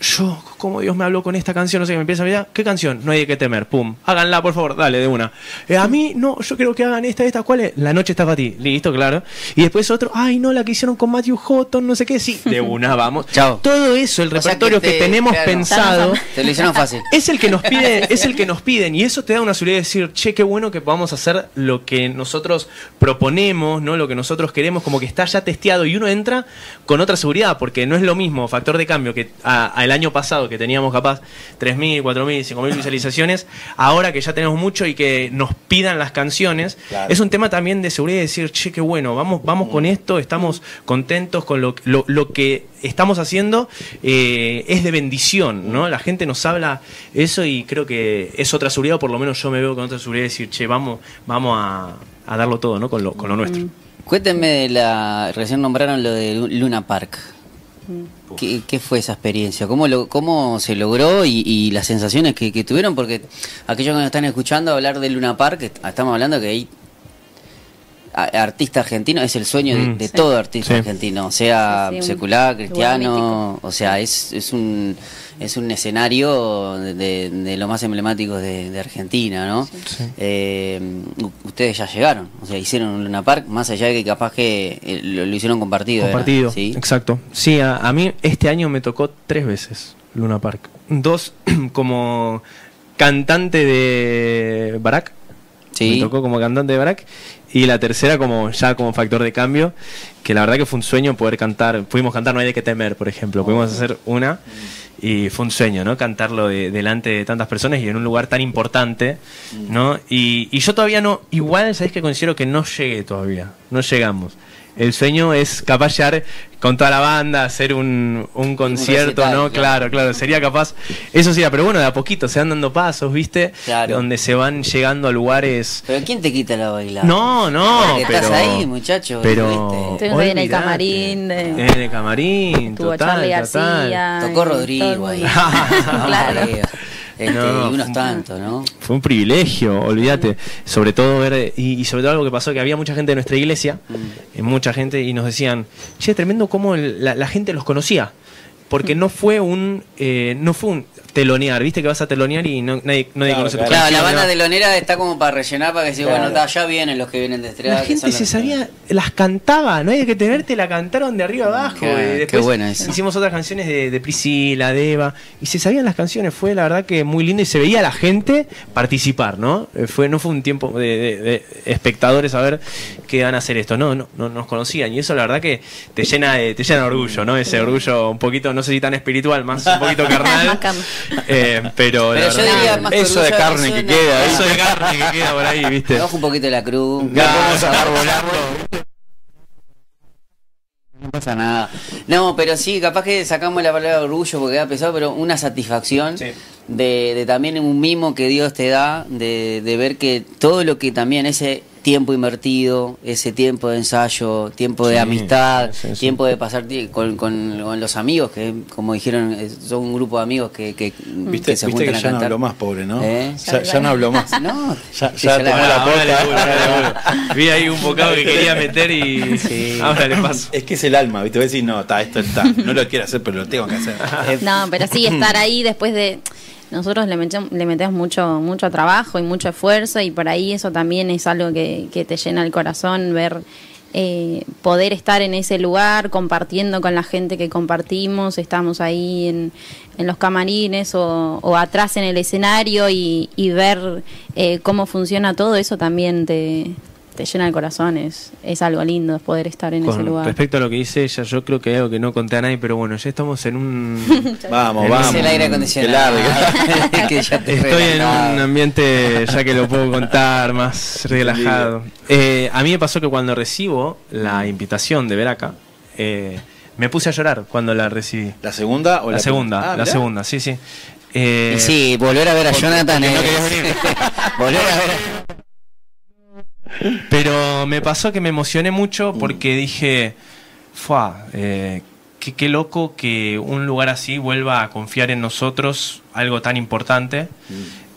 yo, como Dios me habló con esta canción, no sé qué, me empieza a mirar, ¿qué canción? No hay de qué temer, pum, háganla, por favor, dale, de una. Eh, a mí, no, yo quiero que hagan esta, esta, ¿cuál es? La noche está para ti, listo, claro. Y después otro, ay, no, la que hicieron con Matthew Houghton, no sé qué, sí, de una, vamos. Chao. Todo eso, el O sea repertorio que, te- tenemos claro. pensado. Te lo hicieron fácil. Es el que nos pide, es el que nos piden y eso te da una seguridad de decir, che, qué bueno que podamos hacer lo que nosotros proponemos, ¿no? Lo que nosotros queremos, como que está ya testeado y uno entra con otra seguridad, porque no es lo mismo factor de cambio que a- a el año pasado que teníamos capaz 3.000, 4.000, 5.000 visualizaciones, ahora que ya tenemos mucho y que nos pidan las canciones, Claro. es un tema también de seguridad de decir, che, qué bueno, vamos, vamos con esto, estamos contentos con lo, lo, lo que estamos haciendo, eh, es de bendición, ¿no? La gente nos habla eso y creo que es otra seguridad, o por lo menos yo me veo con otra seguridad de decir, che, vamos, vamos a, a darlo todo, ¿no? Con lo, con lo nuestro. Cuéntenme de la. Recién nombraron lo de Lu- Luna Park. ¿Qué, qué fue esa experiencia? ¿Cómo, lo, cómo se logró y, las sensaciones que, tuvieron? Porque aquellos que nos están escuchando hablar de Luna Park, est- estamos hablando que hay artista argentino, es el sueño de, Mm. de Sí. todo artista Sí. argentino, sea Sí, sí, un secular, cristiano, o sea, es, es un es un escenario de, de- de lo más emblemático de, de Argentina, ¿no? Eh, ustedes ya llegaron, o sea, hicieron un Luna Park, más allá de que capaz que eh, lo, lo hicieron compartido. Compartido, ¿Sí? exacto. Sí, a, a mí este año me tocó tres veces Luna Park. Dos como cantante de Barack. Sí. Me tocó como cantante de Barack. Y la tercera como ya como factor de cambio, que la verdad que fue un sueño poder cantar. Pudimos cantar No hay de qué temer, por ejemplo. Pudimos hacer una y fue un sueño, ¿no? Cantarlo de- delante de tantas personas y en un lugar tan importante, ¿no? Y, y yo todavía no, igual, ¿sabéis que considero que no llegué todavía? No llegamos. El sueño es capaz llegar con toda la banda, hacer un, un concierto, recital, ¿no? claro. Claro, claro, sería capaz. Eso sí, pero bueno, de a poquito se van dando pasos, ¿viste? Claro. Donde se van llegando a lugares. Pero ¿quién te quita la bailada? No, no, Porque pero. estás ahí, muchacho. Pero. en el camarín de- En el camarín, Estuvo total, Charlie. García. Tocó Rodrigo ahí. claro. Este, No, y unos fue- tantos, ¿no? Fue un privilegio, olvídate. Sobre todo ver, y, y sobre todo algo que pasó, que había mucha gente de nuestra iglesia, Mm. eh, mucha gente, y nos decían, che, tremendo cómo el- la, la gente los conocía. Porque no fue un eh, no fue un telonear, viste que vas a telonear y no, nadie, nadie Claro, conoce tu claro. Claro, la banda ¿no? de lonera está como para rellenar, para que si Claro. bueno, está, ya vienen los que vienen de estrella. La gente se sabía, las cantaba, no hay que tenerte, la cantaron de arriba abajo. Qué- y qué después buena esa. hicimos otras canciones de, de Priscila, de Eva, y se sabían las canciones, fue la verdad que muy lindo y se veía a la gente participar, ¿no? Eh, Fue, no fue un tiempo de, de- de espectadores a ver qué van a hacer esto, no, no, no nos conocían, y eso la verdad que te llena de, te llena de orgullo, ¿no? Ese orgullo un poquito, no sé si tan espiritual, más un poquito carnal. Eh, pero la Pero yo verdad diría que- más Eso de carne que queda eso de carne que queda por ahí, ¿viste? Baja un poquito de la cruz. No podemos andar volando. No pasa nada. No, pero sí, capaz que sacamos la palabra orgullo porque queda pesado, pero una satisfacción Sí. de, de también un mimo que Dios te da, de, de ver que todo lo que también ese tiempo invertido, ese tiempo de ensayo, tiempo de Sí, amistad, sí, sí. tiempo de pasar con, con- con los amigos, que como dijeron, eh, son un grupo de amigos que, que, Viste, que se viste juntan que a ya no habló más, pobre, ¿no? ¿Eh? Ya, ya no habló más. No, Ya- ya la- tomó la le duro. Vi ahí un bocado que quería meter y ahora le paso. Es que es el alma, ¿viste? Voy a decir, no, está, esto está. No lo quiero hacer, pero lo tengo que hacer. No, pero sí estar ahí después de nosotros le metemos, le metemos mucho mucho trabajo y mucho esfuerzo y por ahí eso también es algo que, te llena el corazón ver eh, poder estar en ese lugar compartiendo con la gente que compartimos estamos ahí en, los camarines o, o atrás en el escenario y, y ver eh, cómo funciona todo eso también te, te llena el corazón es, es algo lindo poder estar en ese lugar respecto a lo que dice ella, yo creo que hay algo que no conté a nadie, pero bueno, ya estamos en un... Vamos, Es vamos. Es el aire Que acondicionado. largue. Que ya te Estoy en un ambiente, ya que lo puedo contar, más relajado. Eh, a mí me pasó que cuando recibo la invitación de Veraca, eh, me puse a llorar cuando la recibí. ¿La segunda o la, La segunda, Ah, la segunda, sí, sí. Eh, Y sí, volver a ver a porque- Jonathan porque no es- querías venir. volver a ver a- Pero me pasó que me emocioné mucho porque dije, ¡fua! Eh, qué, qué loco que un lugar así vuelva a confiar en nosotros algo tan importante,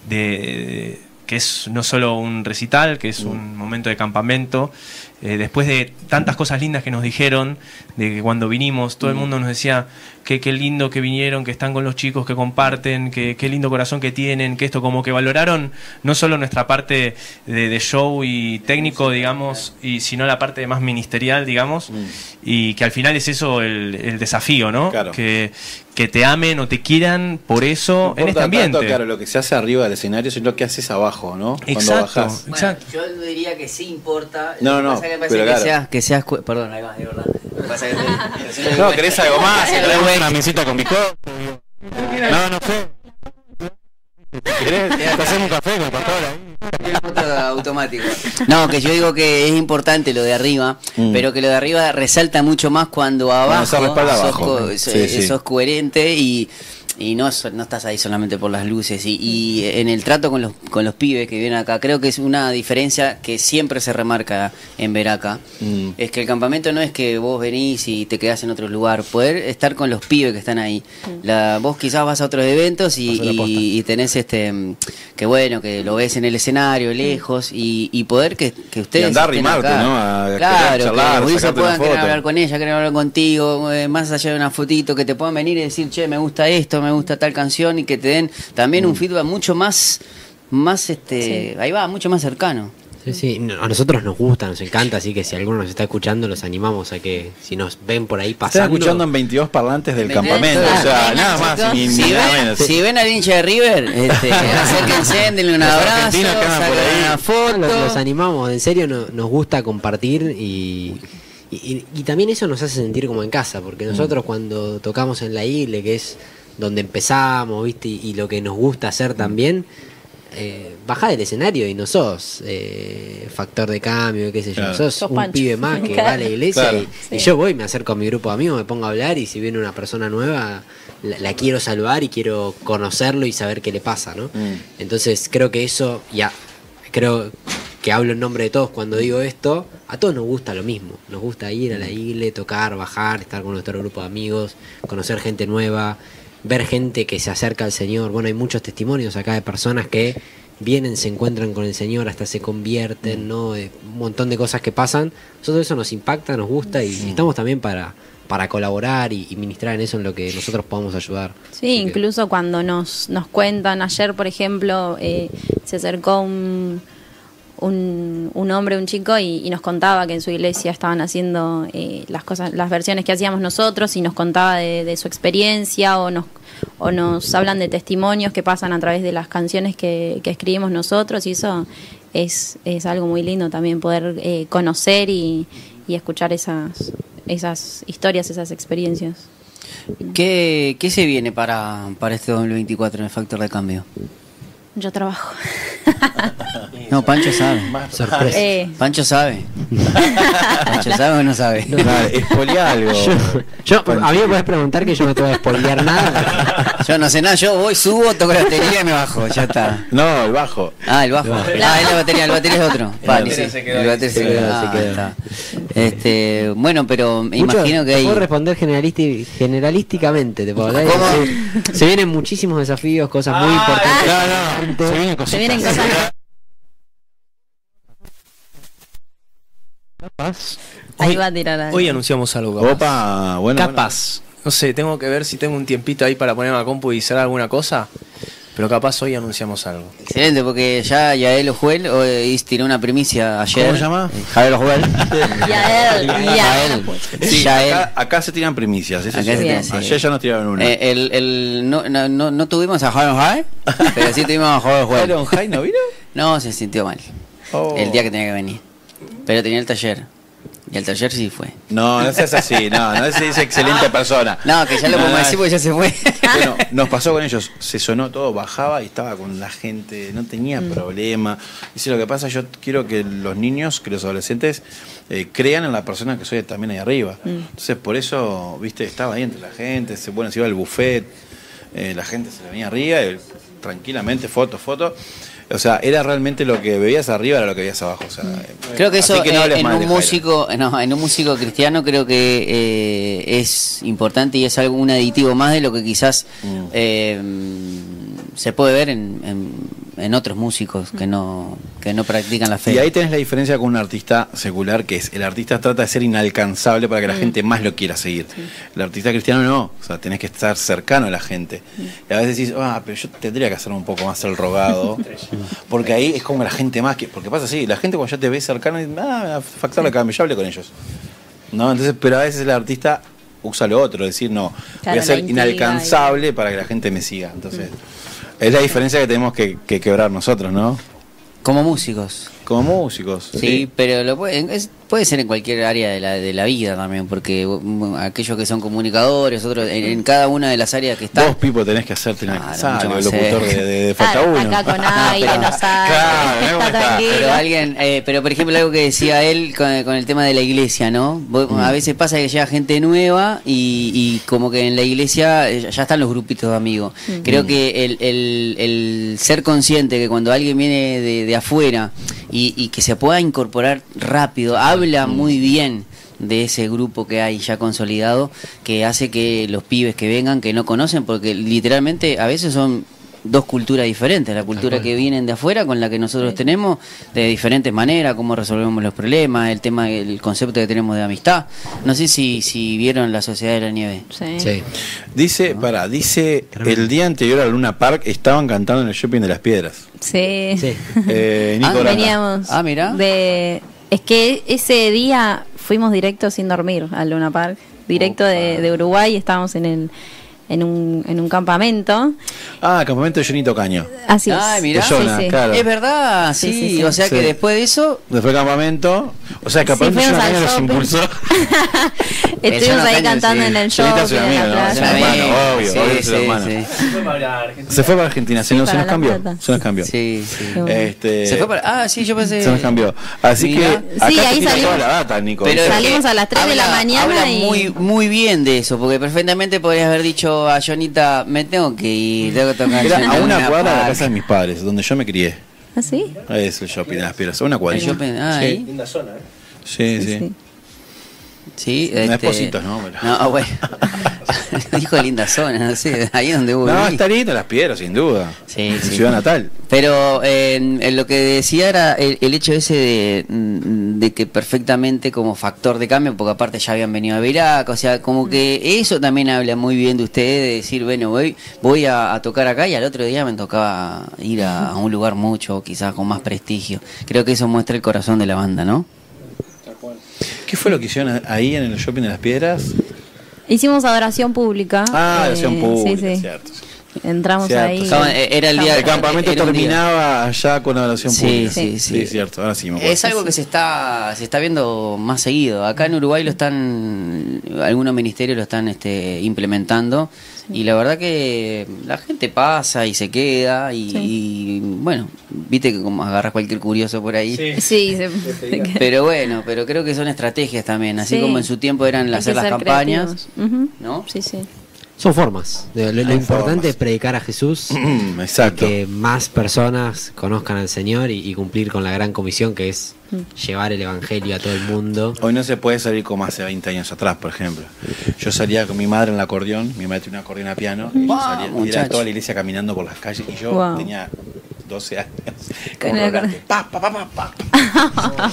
de, que es no solo un recital, que es un momento de campamento. Eh, después de tantas cosas lindas que nos dijeron, de que cuando vinimos, todo el mundo nos decía que qué lindo que vinieron, que están con los chicos, que comparten, que qué lindo corazón que tienen, que esto como que valoraron no solo nuestra parte de, de show y técnico, digamos, y sino la parte más ministerial, digamos, y que al final es eso el, el desafío, ¿no? Claro. Que, que te amen o te quieran por eso No en este importa ambiente. tanto, claro, lo que se hace arriba del escenario es lo que haces abajo, ¿no? Cuando Exacto. bajás. Exacto. Bueno, yo diría que sí importa. No, Lo que no, pasa es que me parece pero que claro. seas, que seas Perdón, ahí va, de verdad. No, ¿querés algo más? Traes una mesita con bizcocho. No, no sé. ¿Querés? Te hacemos un café con pastor ahí. Foto automático. No, que yo digo que es importante lo de arriba, Mm. pero que lo de arriba resalta mucho más cuando abajo, respalda sos, abajo. co- Sí, sos- sí. sos coherente y, y no, no estás ahí solamente por las luces. Y, y en el trato con los, con los pibes que vienen acá, creo que es una diferencia que siempre se remarca en Veraca. Mm. Es que el campamento no es que vos venís y te quedás en otro lugar, poder estar con los pibes que están ahí. La, vos quizás vas a otros eventos y, y- y tenés este mm, que bueno, que lo ves en el escenario, lejos, y, y poder que, que ustedes. Y andar a estén rimarte, acá. ¿no? A claro, charlar, que los puedan querer hablar con ella, querer hablar contigo, eh, más allá de una fotito, que te puedan venir y decir, che, me gusta esto, me gusta tal canción, y que te den también Mm. un feedback mucho más, más este, ahí va, mucho más cercano. Sí, sí, a nosotros nos gusta, nos encanta, así que si alguno nos está escuchando, los animamos a que si nos ven por ahí Están pasando. escuchando en 22 parlantes del 22, campamento. O sea, nada más chicos. ni, ni Si nada ven, menos. si ven al hincha de River, este, acérquense, denle un Los abrazo, una foto. Los, los animamos, en serio no- nos gusta compartir y, y, y- y también eso nos hace sentir como en casa, porque nosotros cuando tocamos en la isla, que es donde empezamos, ¿viste? Y, y lo que nos gusta hacer también, eh, bajá del escenario y no sos eh, factor de cambio, qué sé yo, Claro. sos, Sos un Pancho. pibe más que Claro. va a la iglesia Claro. y, y yo voy, me acerco a mi grupo de amigos, me pongo a hablar y si viene una persona nueva, la, la quiero saludar y quiero conocerlo y saber qué le pasa, ¿no? Mm. Entonces creo que eso, ya, creo que hablo en nombre de todos cuando digo esto, a todos nos gusta lo mismo, nos gusta ir a la isla, tocar, bajar, estar con nuestro grupo de amigos, conocer gente nueva, ver gente que se acerca al Señor. Bueno, hay muchos testimonios acá de personas que vienen, se encuentran con el Señor, hasta se convierten, ¿no? Eh, un montón de cosas que pasan. Nosotros eso nos impacta, nos gusta y estamos también para, para colaborar y, y ministrar en eso en lo que nosotros podamos ayudar. Sí, Así que- incluso cuando nos, nos cuentan, ayer por ejemplo, eh, se acercó un, un, un hombre, un chico, y, nos contaba que en su iglesia estaban haciendo eh, las cosas, las versiones que hacíamos nosotros, y nos contaba de, su experiencia, o nos, o nos hablan de testimonios que pasan a través de las canciones que, que escribimos nosotros, y eso es, es algo muy lindo también poder eh, conocer y, y escuchar esas, esas historias, esas experiencias. ¿Qué, qué se viene para, para este 2024 en el factor de cambio? Yo trabajo. No, Pancho sabe. Sorpresa. Eh, Pancho sabe. Pancho sabe o no sabe. Espoliá algo. Yo, a mí me puedes preguntar que yo no te voy a spoilear nada. Yo no sé nada, yo voy, subo, toco la batería y me bajo, ya está. No, el bajo. Ah, el bajo. Ah, es la batería, el batería es otro. Batería se quedó El batería se Se quedó. Ah. Este, bueno, pero me Mucho- imagino que te hay. puedo responder generalísticamente. Te puedo hablar. ¿Cómo? Se, se vienen muchísimos desafíos, cosas muy importantes. No, no, se vienen se vienen cosas. Capaz. Ahí Hoy, va a tirar algo. hoy anunciamos algo. Capaz. Opa, bueno. capaz. No sé, tengo que ver si tengo un tiempito ahí para ponerme a compu y hacer alguna cosa. Pero capaz hoy anunciamos algo. Excelente, porque ya Yael Ojuel hoy tiró una primicia ayer. ¿Cómo se llama? Eh, Javier Ojuel. Yael, Yael. Sí, Yael. acá, acá se tiran primicias. eso Acá sí. se tiran, sí. Ayer ya nos tiraron una. Eh, el, el, no, no, no, tuvimos a Javier Ojuel, pero sí tuvimos a Javier Ojuel. ¿Iron High no vino? No, se sintió mal. Oh. El día que tenía que venir. Pero tenía el taller. Y el taller sí fue. No, no seas así, no, no es, es excelente persona. No, que ya lo No, podemos decir porque ya se fue. Bueno, nos pasó con ellos, se sonó todo, bajaba y estaba con la gente, no tenía problema. Dice, lo que pasa, yo quiero que los niños, que los adolescentes, eh, crean en la persona que soy también ahí arriba. Entonces, por eso, viste, estaba ahí entre la gente, se, bueno, se iba al buffet, eh, la gente se le venía arriba, y tranquilamente, foto, foto. O sea, era realmente lo que veías arriba, era lo que veías abajo. O sea, Creo que eso no eh, en un músico, no, en un músico cristiano creo que eh, es importante y es algo un aditivo más de lo que quizás Mm. eh, se puede ver en, en, en otros músicos que no que no practican la fe. Y ahí tenés la diferencia con un artista secular, que es el artista trata de ser inalcanzable para que la gente más lo quiera seguir. El artista cristiano no, o sea, tenés que estar cercano a la gente. Y a veces decís, ah, pero yo tendría que hacer un poco más el rogado, porque ahí es como la gente más que, porque pasa así, la gente cuando ya te ve cercano, dice, ah, factor de cambio, yo hablé con ellos. ¿No? Entonces, pero a veces el artista usa lo otro, decir, no, voy a ser inalcanzable para que la gente me siga. Entonces, es la diferencia que tenemos que, que quebrar nosotros, ¿no? Como músicos. Como músicos. Sí, pero lo puede, es- puede ser en cualquier área de la, de la vida también, porque mm, aquellos que son comunicadores, otros en, en cada una de las áreas que están. Vos, Pipo, tenés que hacerte Claro, inalcanzable, mucho el locutor de, serio. de- de Falta Uno. Acá con aire, pero- no sabe. Claro, está. Pero alguien, eh, pero por ejemplo algo que decía él con, con el tema de la iglesia, ¿no? Vos- Mm. A veces pasa que llega gente nueva y, y como que en la iglesia eh, ya están los grupitos de amigos. Mm. Creo que el, el- el ser consciente que cuando alguien viene de, de afuera y, y que se pueda incorporar rápido, habla Mm. muy bien de ese grupo que hay ya consolidado, que hace que los pibes que vengan, que no conocen, porque literalmente a veces son dos culturas diferentes, la cultura que vienen de afuera con la que nosotros tenemos de diferentes maneras, cómo resolvemos los problemas, el tema, el concepto que tenemos de amistad. No sé si, si vieron la Sociedad de la Nieve. Sí. Sí. Dice, para, dice, el día anterior a Luna Park estaban cantando en el shopping de las piedras. Sí. Sí. Eh, Nico Ah. Veníamos. Ah, mirá. De, es que ese día fuimos directo sin dormir al Luna Park. Directo de, de Uruguay. Estábamos en el en un, en un campamento. Ah, campamento de Jonito Caño. Así es. Ay, mirá. Jonah, Sí, sí. claro. Es verdad, sí, Sí, sí, sí. o sea que después de eso... Después del campamento. O sea, campamento de Caño los impulsó. Estuvimos ahí cantando sí. en el show. Jonita es un amigo, ¿no? Es un hermano, obvio, Sí, obvio, es sí, un hermano. sí. Se fue para Argentina, se, nos, se cambió. Se nos cambió. Sí, sí. Este, Se fue para... Ah, sí, yo pensé... se nos cambió. Así Mira. que acá Sí, ahí salimos. la data, Nico. Pero Salimos a las 3 de la mañana habla y- muy muy bien de eso, porque perfectamente podrías haber dicho a Jonita, me tengo que ir, tengo que tocar Era a una cuadra de la Park". casa de mis padres, donde yo me crié. ¿Ah, sí? Es el shopping de las piedras. a Una cuadra. El shopping, ah, sí. Linda zona, ¿eh? Sí, sí. Sí. Sí, No es este, Positos, ¿no? Pero- No, bueno. Dijo linda zona, no sé, ahí donde vos No, está lindo las piedras, sin duda. Sí, sí. ciudad natal. Pero eh, en lo que decía era el, el hecho ese de, mm, de que perfectamente como factor de cambio, porque aparte ya habían venido a Irak, o sea, como que eso también habla muy bien de ustedes, de decir, bueno, voy, voy a, a tocar acá y al otro día me tocaba ir a, a un lugar mucho, quizás con más prestigio. Creo que eso muestra el corazón de la banda, ¿no? ¿Qué fue lo que hicieron ahí en el shopping de las piedras? Hicimos adoración pública. Ah, eh, adoración pública, sí, sí. cierto. Entramos Cierto, ahí. cierto. No, eh, era el día El campamento terminaba allá con la oración Sí, pública. sí, sí. cierto, ahora sí me acuerdo. Es algo que se está se está viendo más seguido. Acá en Uruguay lo están algunos ministerios lo están este, implementando y la verdad que la gente pasa y se queda y, y, bueno, viste que como agarras cualquier curioso por ahí. Sí, se- Pero bueno, pero creo que son estrategias también, así Sí. como en su tiempo eran hacer las campañas, creativos. ¿no? Sí, sí. Son formas. Lo, importante formas. es predicar a Jesús. Mm, Exacto. que más personas conozcan al Señor y, y cumplir con la gran comisión que es llevar el Evangelio a todo el mundo. Hoy no se puede salir como hace 20 años atrás, por ejemplo. Yo salía con mi madre en el acordeón, mi madre tenía un acordeón a piano, y yo salía y era toda la iglesia caminando por las calles, y yo Wow. tenía 12 años. Con el. Pa, pa, pa, pa, pa.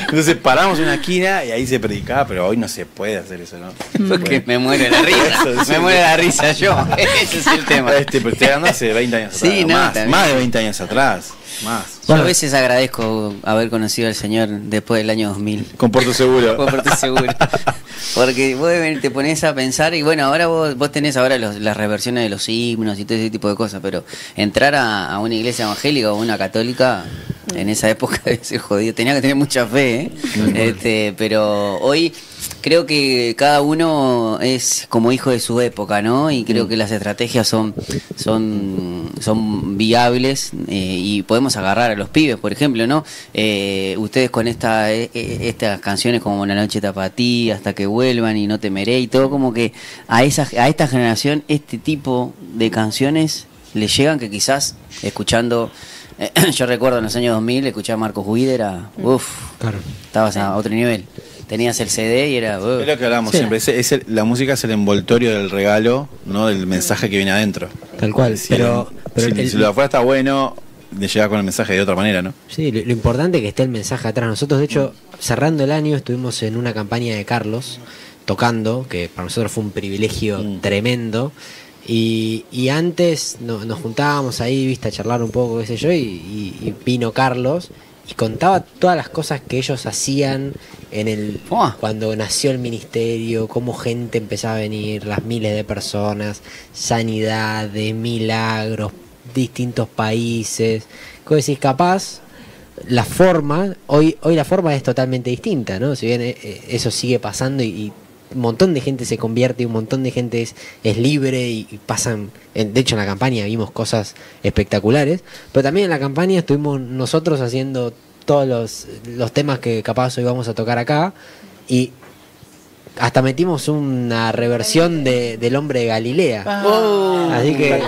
Entonces paramos en una esquina y ahí se predicaba, pero hoy no se puede hacer eso, ¿no? Porque me muero de la risa, me muero de la risa yo. Ese es el tema. Este, pero estoy hablando hace 20 años atrás. Sí, no, más, más de 20 años atrás. Más. Yo a veces agradezco haber conocido al Señor después del año 2000. Con Puerto Seguro. Parte seguro. Porque vos te pones a pensar y bueno, ahora vos, vos tenés ahora los- las reversiones de los himnos y todo ese tipo de cosas, pero entrar a, a una iglesia evangélica o una católica en esa época debe ser jodido. Tenía que tener mucha fe, ¿eh? este, pero hoy creo que cada uno es como hijo de su época, ¿no? Y creo que las estrategias son son son viables eh, y podemos agarrar a los pibes, por ejemplo, ¿no? Eh, ustedes con esta eh, estas canciones como La noche tapatí, hasta que vuelvan y no temeré y todo como que a esa a esta generación este tipo de canciones le llegan que quizás escuchando eh, yo recuerdo en los años 2000 escuchar a Marcos Wider era uff, Claro. estabas a otro nivel. Tenías el CD y era uf. Es lo que hablamos Sí. siempre. es- es el- la música es el envoltorio del regalo, no del mensaje que viene adentro. Tal cual. Si, Pero, pero si, el- si lo de afuera está bueno, de llegar con el mensaje de otra manera, ¿no? Sí, lo, lo importante es que esté el mensaje atrás. Nosotros, de hecho, cerrando el año, estuvimos en una campaña de Carlos tocando, que para nosotros fue un privilegio Mm. tremendo. Y, y antes no- nos juntábamos ahí, viste, a charlar un poco, qué sé yo, y, y- y vino Carlos y contaba todas las cosas que ellos hacían en el Fua. cuando nació el ministerio, cómo gente empezaba a venir, las miles de personas, sanidades, milagros, distintos países. Como decís, capaz la forma, hoy, hoy la forma es totalmente distinta, ¿no? Si bien eh, eh, eso sigue pasando y, y un montón de gente se convierte un montón de gente es, es libre y, y pasan, en- de hecho en la campaña vimos cosas espectaculares, pero también en la campaña estuvimos nosotros haciendo todos los, los temas que capaz hoy vamos a tocar acá y hasta metimos una reversión de, del hombre de Galilea. Así que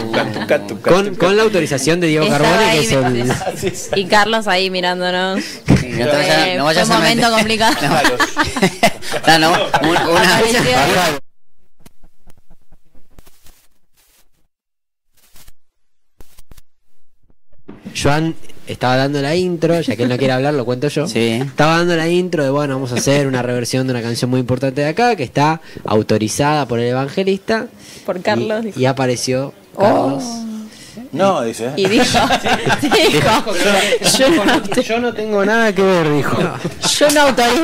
con, con la autorización de Diego Carbone, que ahí, es el, me- Y Carlos ahí mirándonos. Sí, no, te vayas- Eh, no vayas fue a un momento meter- complicado. No, no, una- una- Joan estaba dando la intro, ya que él no quiere hablar, lo cuento yo. Sí. Estaba dando la intro de, bueno, vamos a hacer una reversión de una canción muy importante de acá, que está autorizada por el evangelista. Por Carlos. Y, y apareció Carlos. No, dice. ¿eh? Y dijo, dijo, yo no, te- Yo no tengo nada que ver, dijo. yo no autorizo.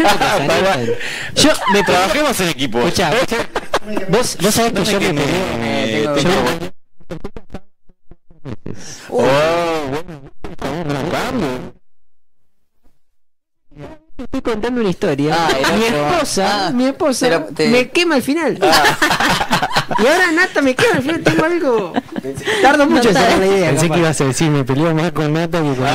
Una cosa, Nathan. Yo me Trabajemos en equipo. Escuchá, escuchá. Vos, vos sabés que yo me peleo. Eh, tengo- tengo- Oh, Estoy contando una historia. Ah, mi esposa, Ah, mi esposa te- me quema al final. y ahora Nata me quema al final. Tengo algo. Tardo mucho en sacar la idea. Pensé capaz. que ibas a decir, me peleo más con Nata que con.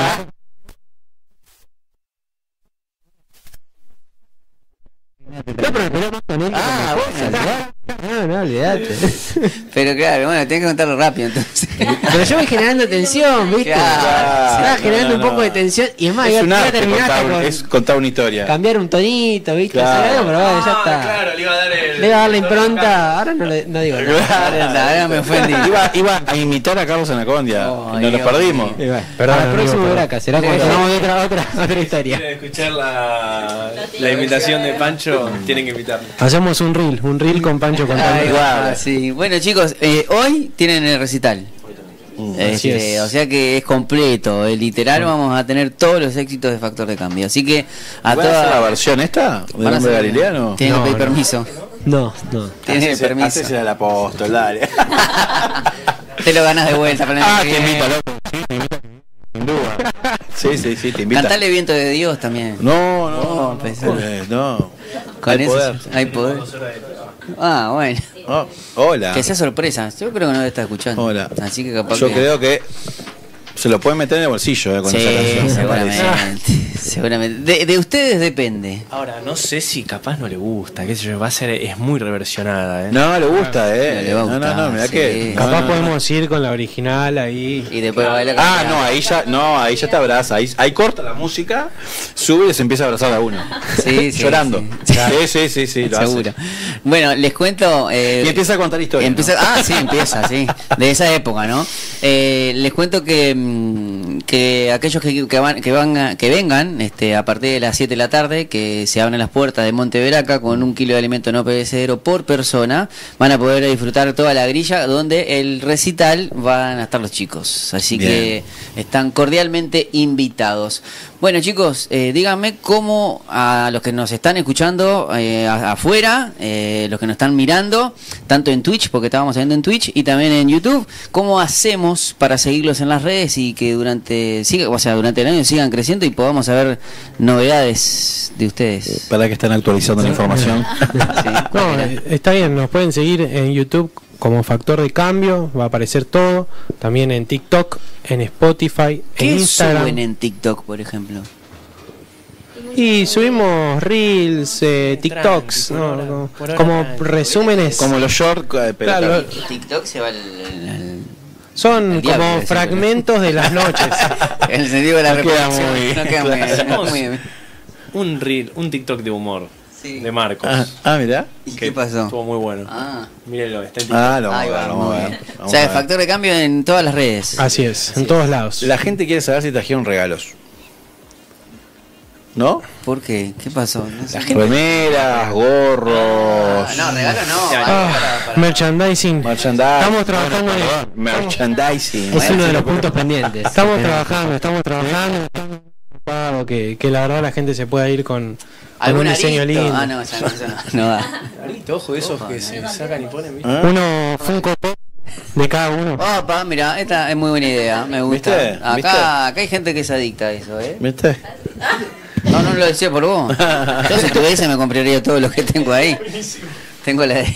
No, pero me peleo más con él Ah, vos Nata. No, no, olvídate. Pero claro, bueno, tenés que contarlo rápido entonces. Pero yo voy generando tensión, ¿viste? Claro. Estaba generando No, un poco no. de tensión y es más, Es ya, un ya arte terminaste contar, con es contar una historia. cambiar un tonito, ¿viste? Claro. Hacer algo, pero bueno, ya Ah, está. claro, le iba a dar el. Le iba a dar la impronta, ahora no, le, no digo nada. Ahora, ahora me ofendí. Iba, iba a imitar a Carlos Anacondia. Oh, y nos Dios los perdimos. Bueno, Perdón, para el próximo. Braca, será cuando Sí. tengamos otra, otra, otra historia. ¿Quieren escuchar la, la imitación de Pancho? Tienen que invitarme. Hacemos un reel, un reel con Pancho contando. Ahí va, sí. Bueno chicos, eh, hoy tienen el recital. Este, es. O sea que es completo, eh, literal vamos a tener todos los éxitos de Factor de Cambio. Así que a ¿Van a hacer la toda... versión esta? ¿De van a nombre hacer- galileano? Tienen que pedir no. permiso. No, no. Tienen Hacese- permiso. hacese al apóstol, dale. Te lo ganas de vuelta para el ah, que te invita, loco. Sí, te. Sin duda. Sí, sí, sí, te invita. Cantale viento de Dios también. No, no, No, no. eh, no. Con Hay eso poder. hay poder. Ah, bueno. Oh, hola. Que sea sorpresa. Yo creo que no debe estar escuchando. Hola. Así que capaz Yo que... creo que se lo pueden meter en el bolsillo eh, con esa Sí, canción. me parece. seguramente. seguramente. De, de ustedes depende. Ahora, no sé si capaz no le gusta, qué sé yo, va a ser, es muy reversionada, ¿eh? No, le gusta, eh. No le va a No, no, no, gustar, mirá sí. que. no, Capaz no, no. podemos ir con la original ahí. Y después baila con Ah, no, ahí ya, no, ahí ya te abraza, ahí, ahí corta la música, sube y se empieza a abrazar a uno. Sí, sí, Llorando. sí. Sí, sí, sí, sí, lo hace. Seguro. Bueno, les cuento. eh, Y empieza a contar historias. Empieza, ¿no? Ah, sí, empieza, sí. De esa época, ¿no? Eh, les cuento que, mm, que aquellos que, que, van, que, van que vengan este, a partir de las 7 de la tarde, que se abren las puertas de Monte Veraca con un kilo de alimento no perecedero por persona, van a poder disfrutar toda la grilla donde el recital van a estar los chicos. Así Bien. que están cordialmente invitados. Bueno chicos, eh, díganme cómo a los que nos están escuchando eh, a- afuera, eh, los que nos están mirando, tanto en Twitch, porque estábamos viendo en Twitch, y también en YouTube, cómo hacemos para seguirlos en las redes y que durante, siga, o sea, durante el año sigan creciendo y podamos saber novedades de ustedes. Para que están actualizando la información. Sí. No, eh, está bien, nos pueden seguir en YouTube como Factor de Cambio, va a aparecer todo. También en TikTok, en Spotify, en ¿Qué Instagram. suben en TikTok, por ejemplo? Y subimos Reels, eh, TikToks, como, resúmenes. Como los short, eh, pero Claro, claro. TikTok se va al... al- Son El como decirlo. fragmentos de las noches. en el sentido de la No queda reproducción. muy- no queda muy bien, Hacemos muy bien. un reel, un TikTok de humor Sí. de Marcos. Ah, ah, mirá. ¿Y que qué pasó? Estuvo muy bueno. Ah, Mírenlo, está en. Ah, lo vamos ahí a ver, vamos muy a ver. bien. Vamos O sea, a el ver. factor de cambio en todas las redes. Así es, en todos lados. La gente quiere saber si trajeron regalos. ¿No? ¿Por qué? ¿Qué pasó? No sé. Remeras, gorros. Ah, no, regalo no. Ah, para- para- merchandising. Merchandising. Estamos trabajando en Perdón, Merchandising. Es uno de los puntos pendientes. Estamos trabajando, estamos trabajando, estamos preocupados que, que la verdad la gente se pueda ir con, ¿Algún diseño arito? lindo. Ah, no, ya no, no, no da. Arito, ojo, esos que se sacan y ponen, ¿viste? ¿Ah? Uno Funko Pop de cada uno. Opa, mira, esta es muy buena idea, me gusta. ¿Viste? Acá, ¿Viste? acá hay gente que es adicta a eso, ¿eh? ¿Viste? No, no lo decía por vos. Yo si tuviese me compraría todo lo que tengo ahí. Tengo la de,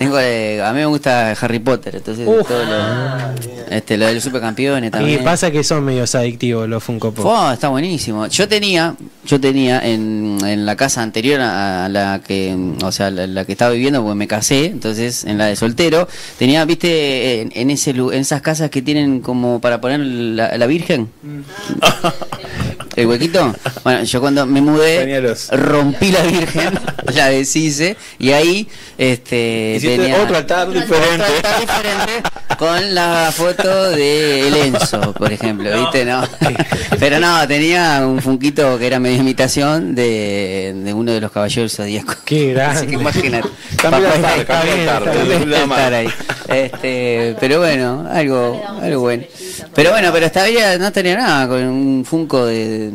tengo de- a mí me gusta Harry Potter, entonces Uf. todo lo, este, lo de los supercampeones Y también. pasa que son medios adictivos los Funko Pop. Oh, está buenísimo. Yo tenía, yo tenía en, en la casa anterior a la que, o sea, la, la que estaba viviendo, porque me casé, entonces en la de soltero, tenía, viste, en, en ese en esas casas que tienen como para poner la, la Virgen. El huequito. Bueno, yo cuando me mudé, rompí la Virgen, la deshice, y ahí este, Hiciste tenía otro altar otro diferente. altar diferente con la foto de El Enzo, por ejemplo, ¿viste? No. Pero no, tenía un funquito que era medio imitación de, de uno de los caballeros zodíacos. Qué Así que grande. imagínate. Cambia altar, cambia. Este, pero bueno, algo, algo bueno. Pero bueno, pero hasta ahí no tenía nada con un funko de,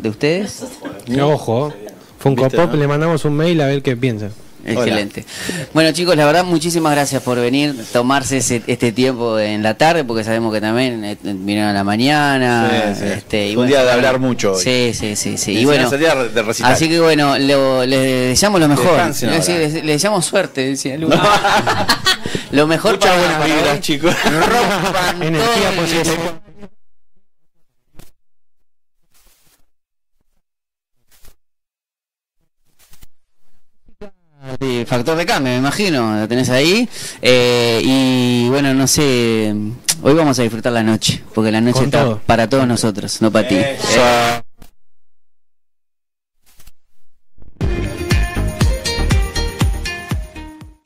de ustedes. Qué ojo. Funko ¿Viste, Pop no? le mandamos un mail a ver qué piensan. Excelente. Bueno chicos, la verdad muchísimas gracias por venir, tomarse ese- este tiempo en la tarde, porque sabemos que también eh, vinieron a la mañana. Sí, sí. Este, y Un bueno, día de hablar mucho hoy. Sí, sí, sí, sí. Y bueno, de así que bueno, lo- les deseamos lo mejor. Descansen Le, ahora. le- le deseamos suerte, decía Lu. lo mejor Muchas para, buenas para vibras, hoy. chicos. Rompan Energía todo el- positiva. Ahí factor de cambio, me imagino, la tenés ahí. Eh, y bueno, no sé, hoy vamos a disfrutar la noche, porque la noche Con está todo. para todos nosotros, no para ti. Eso.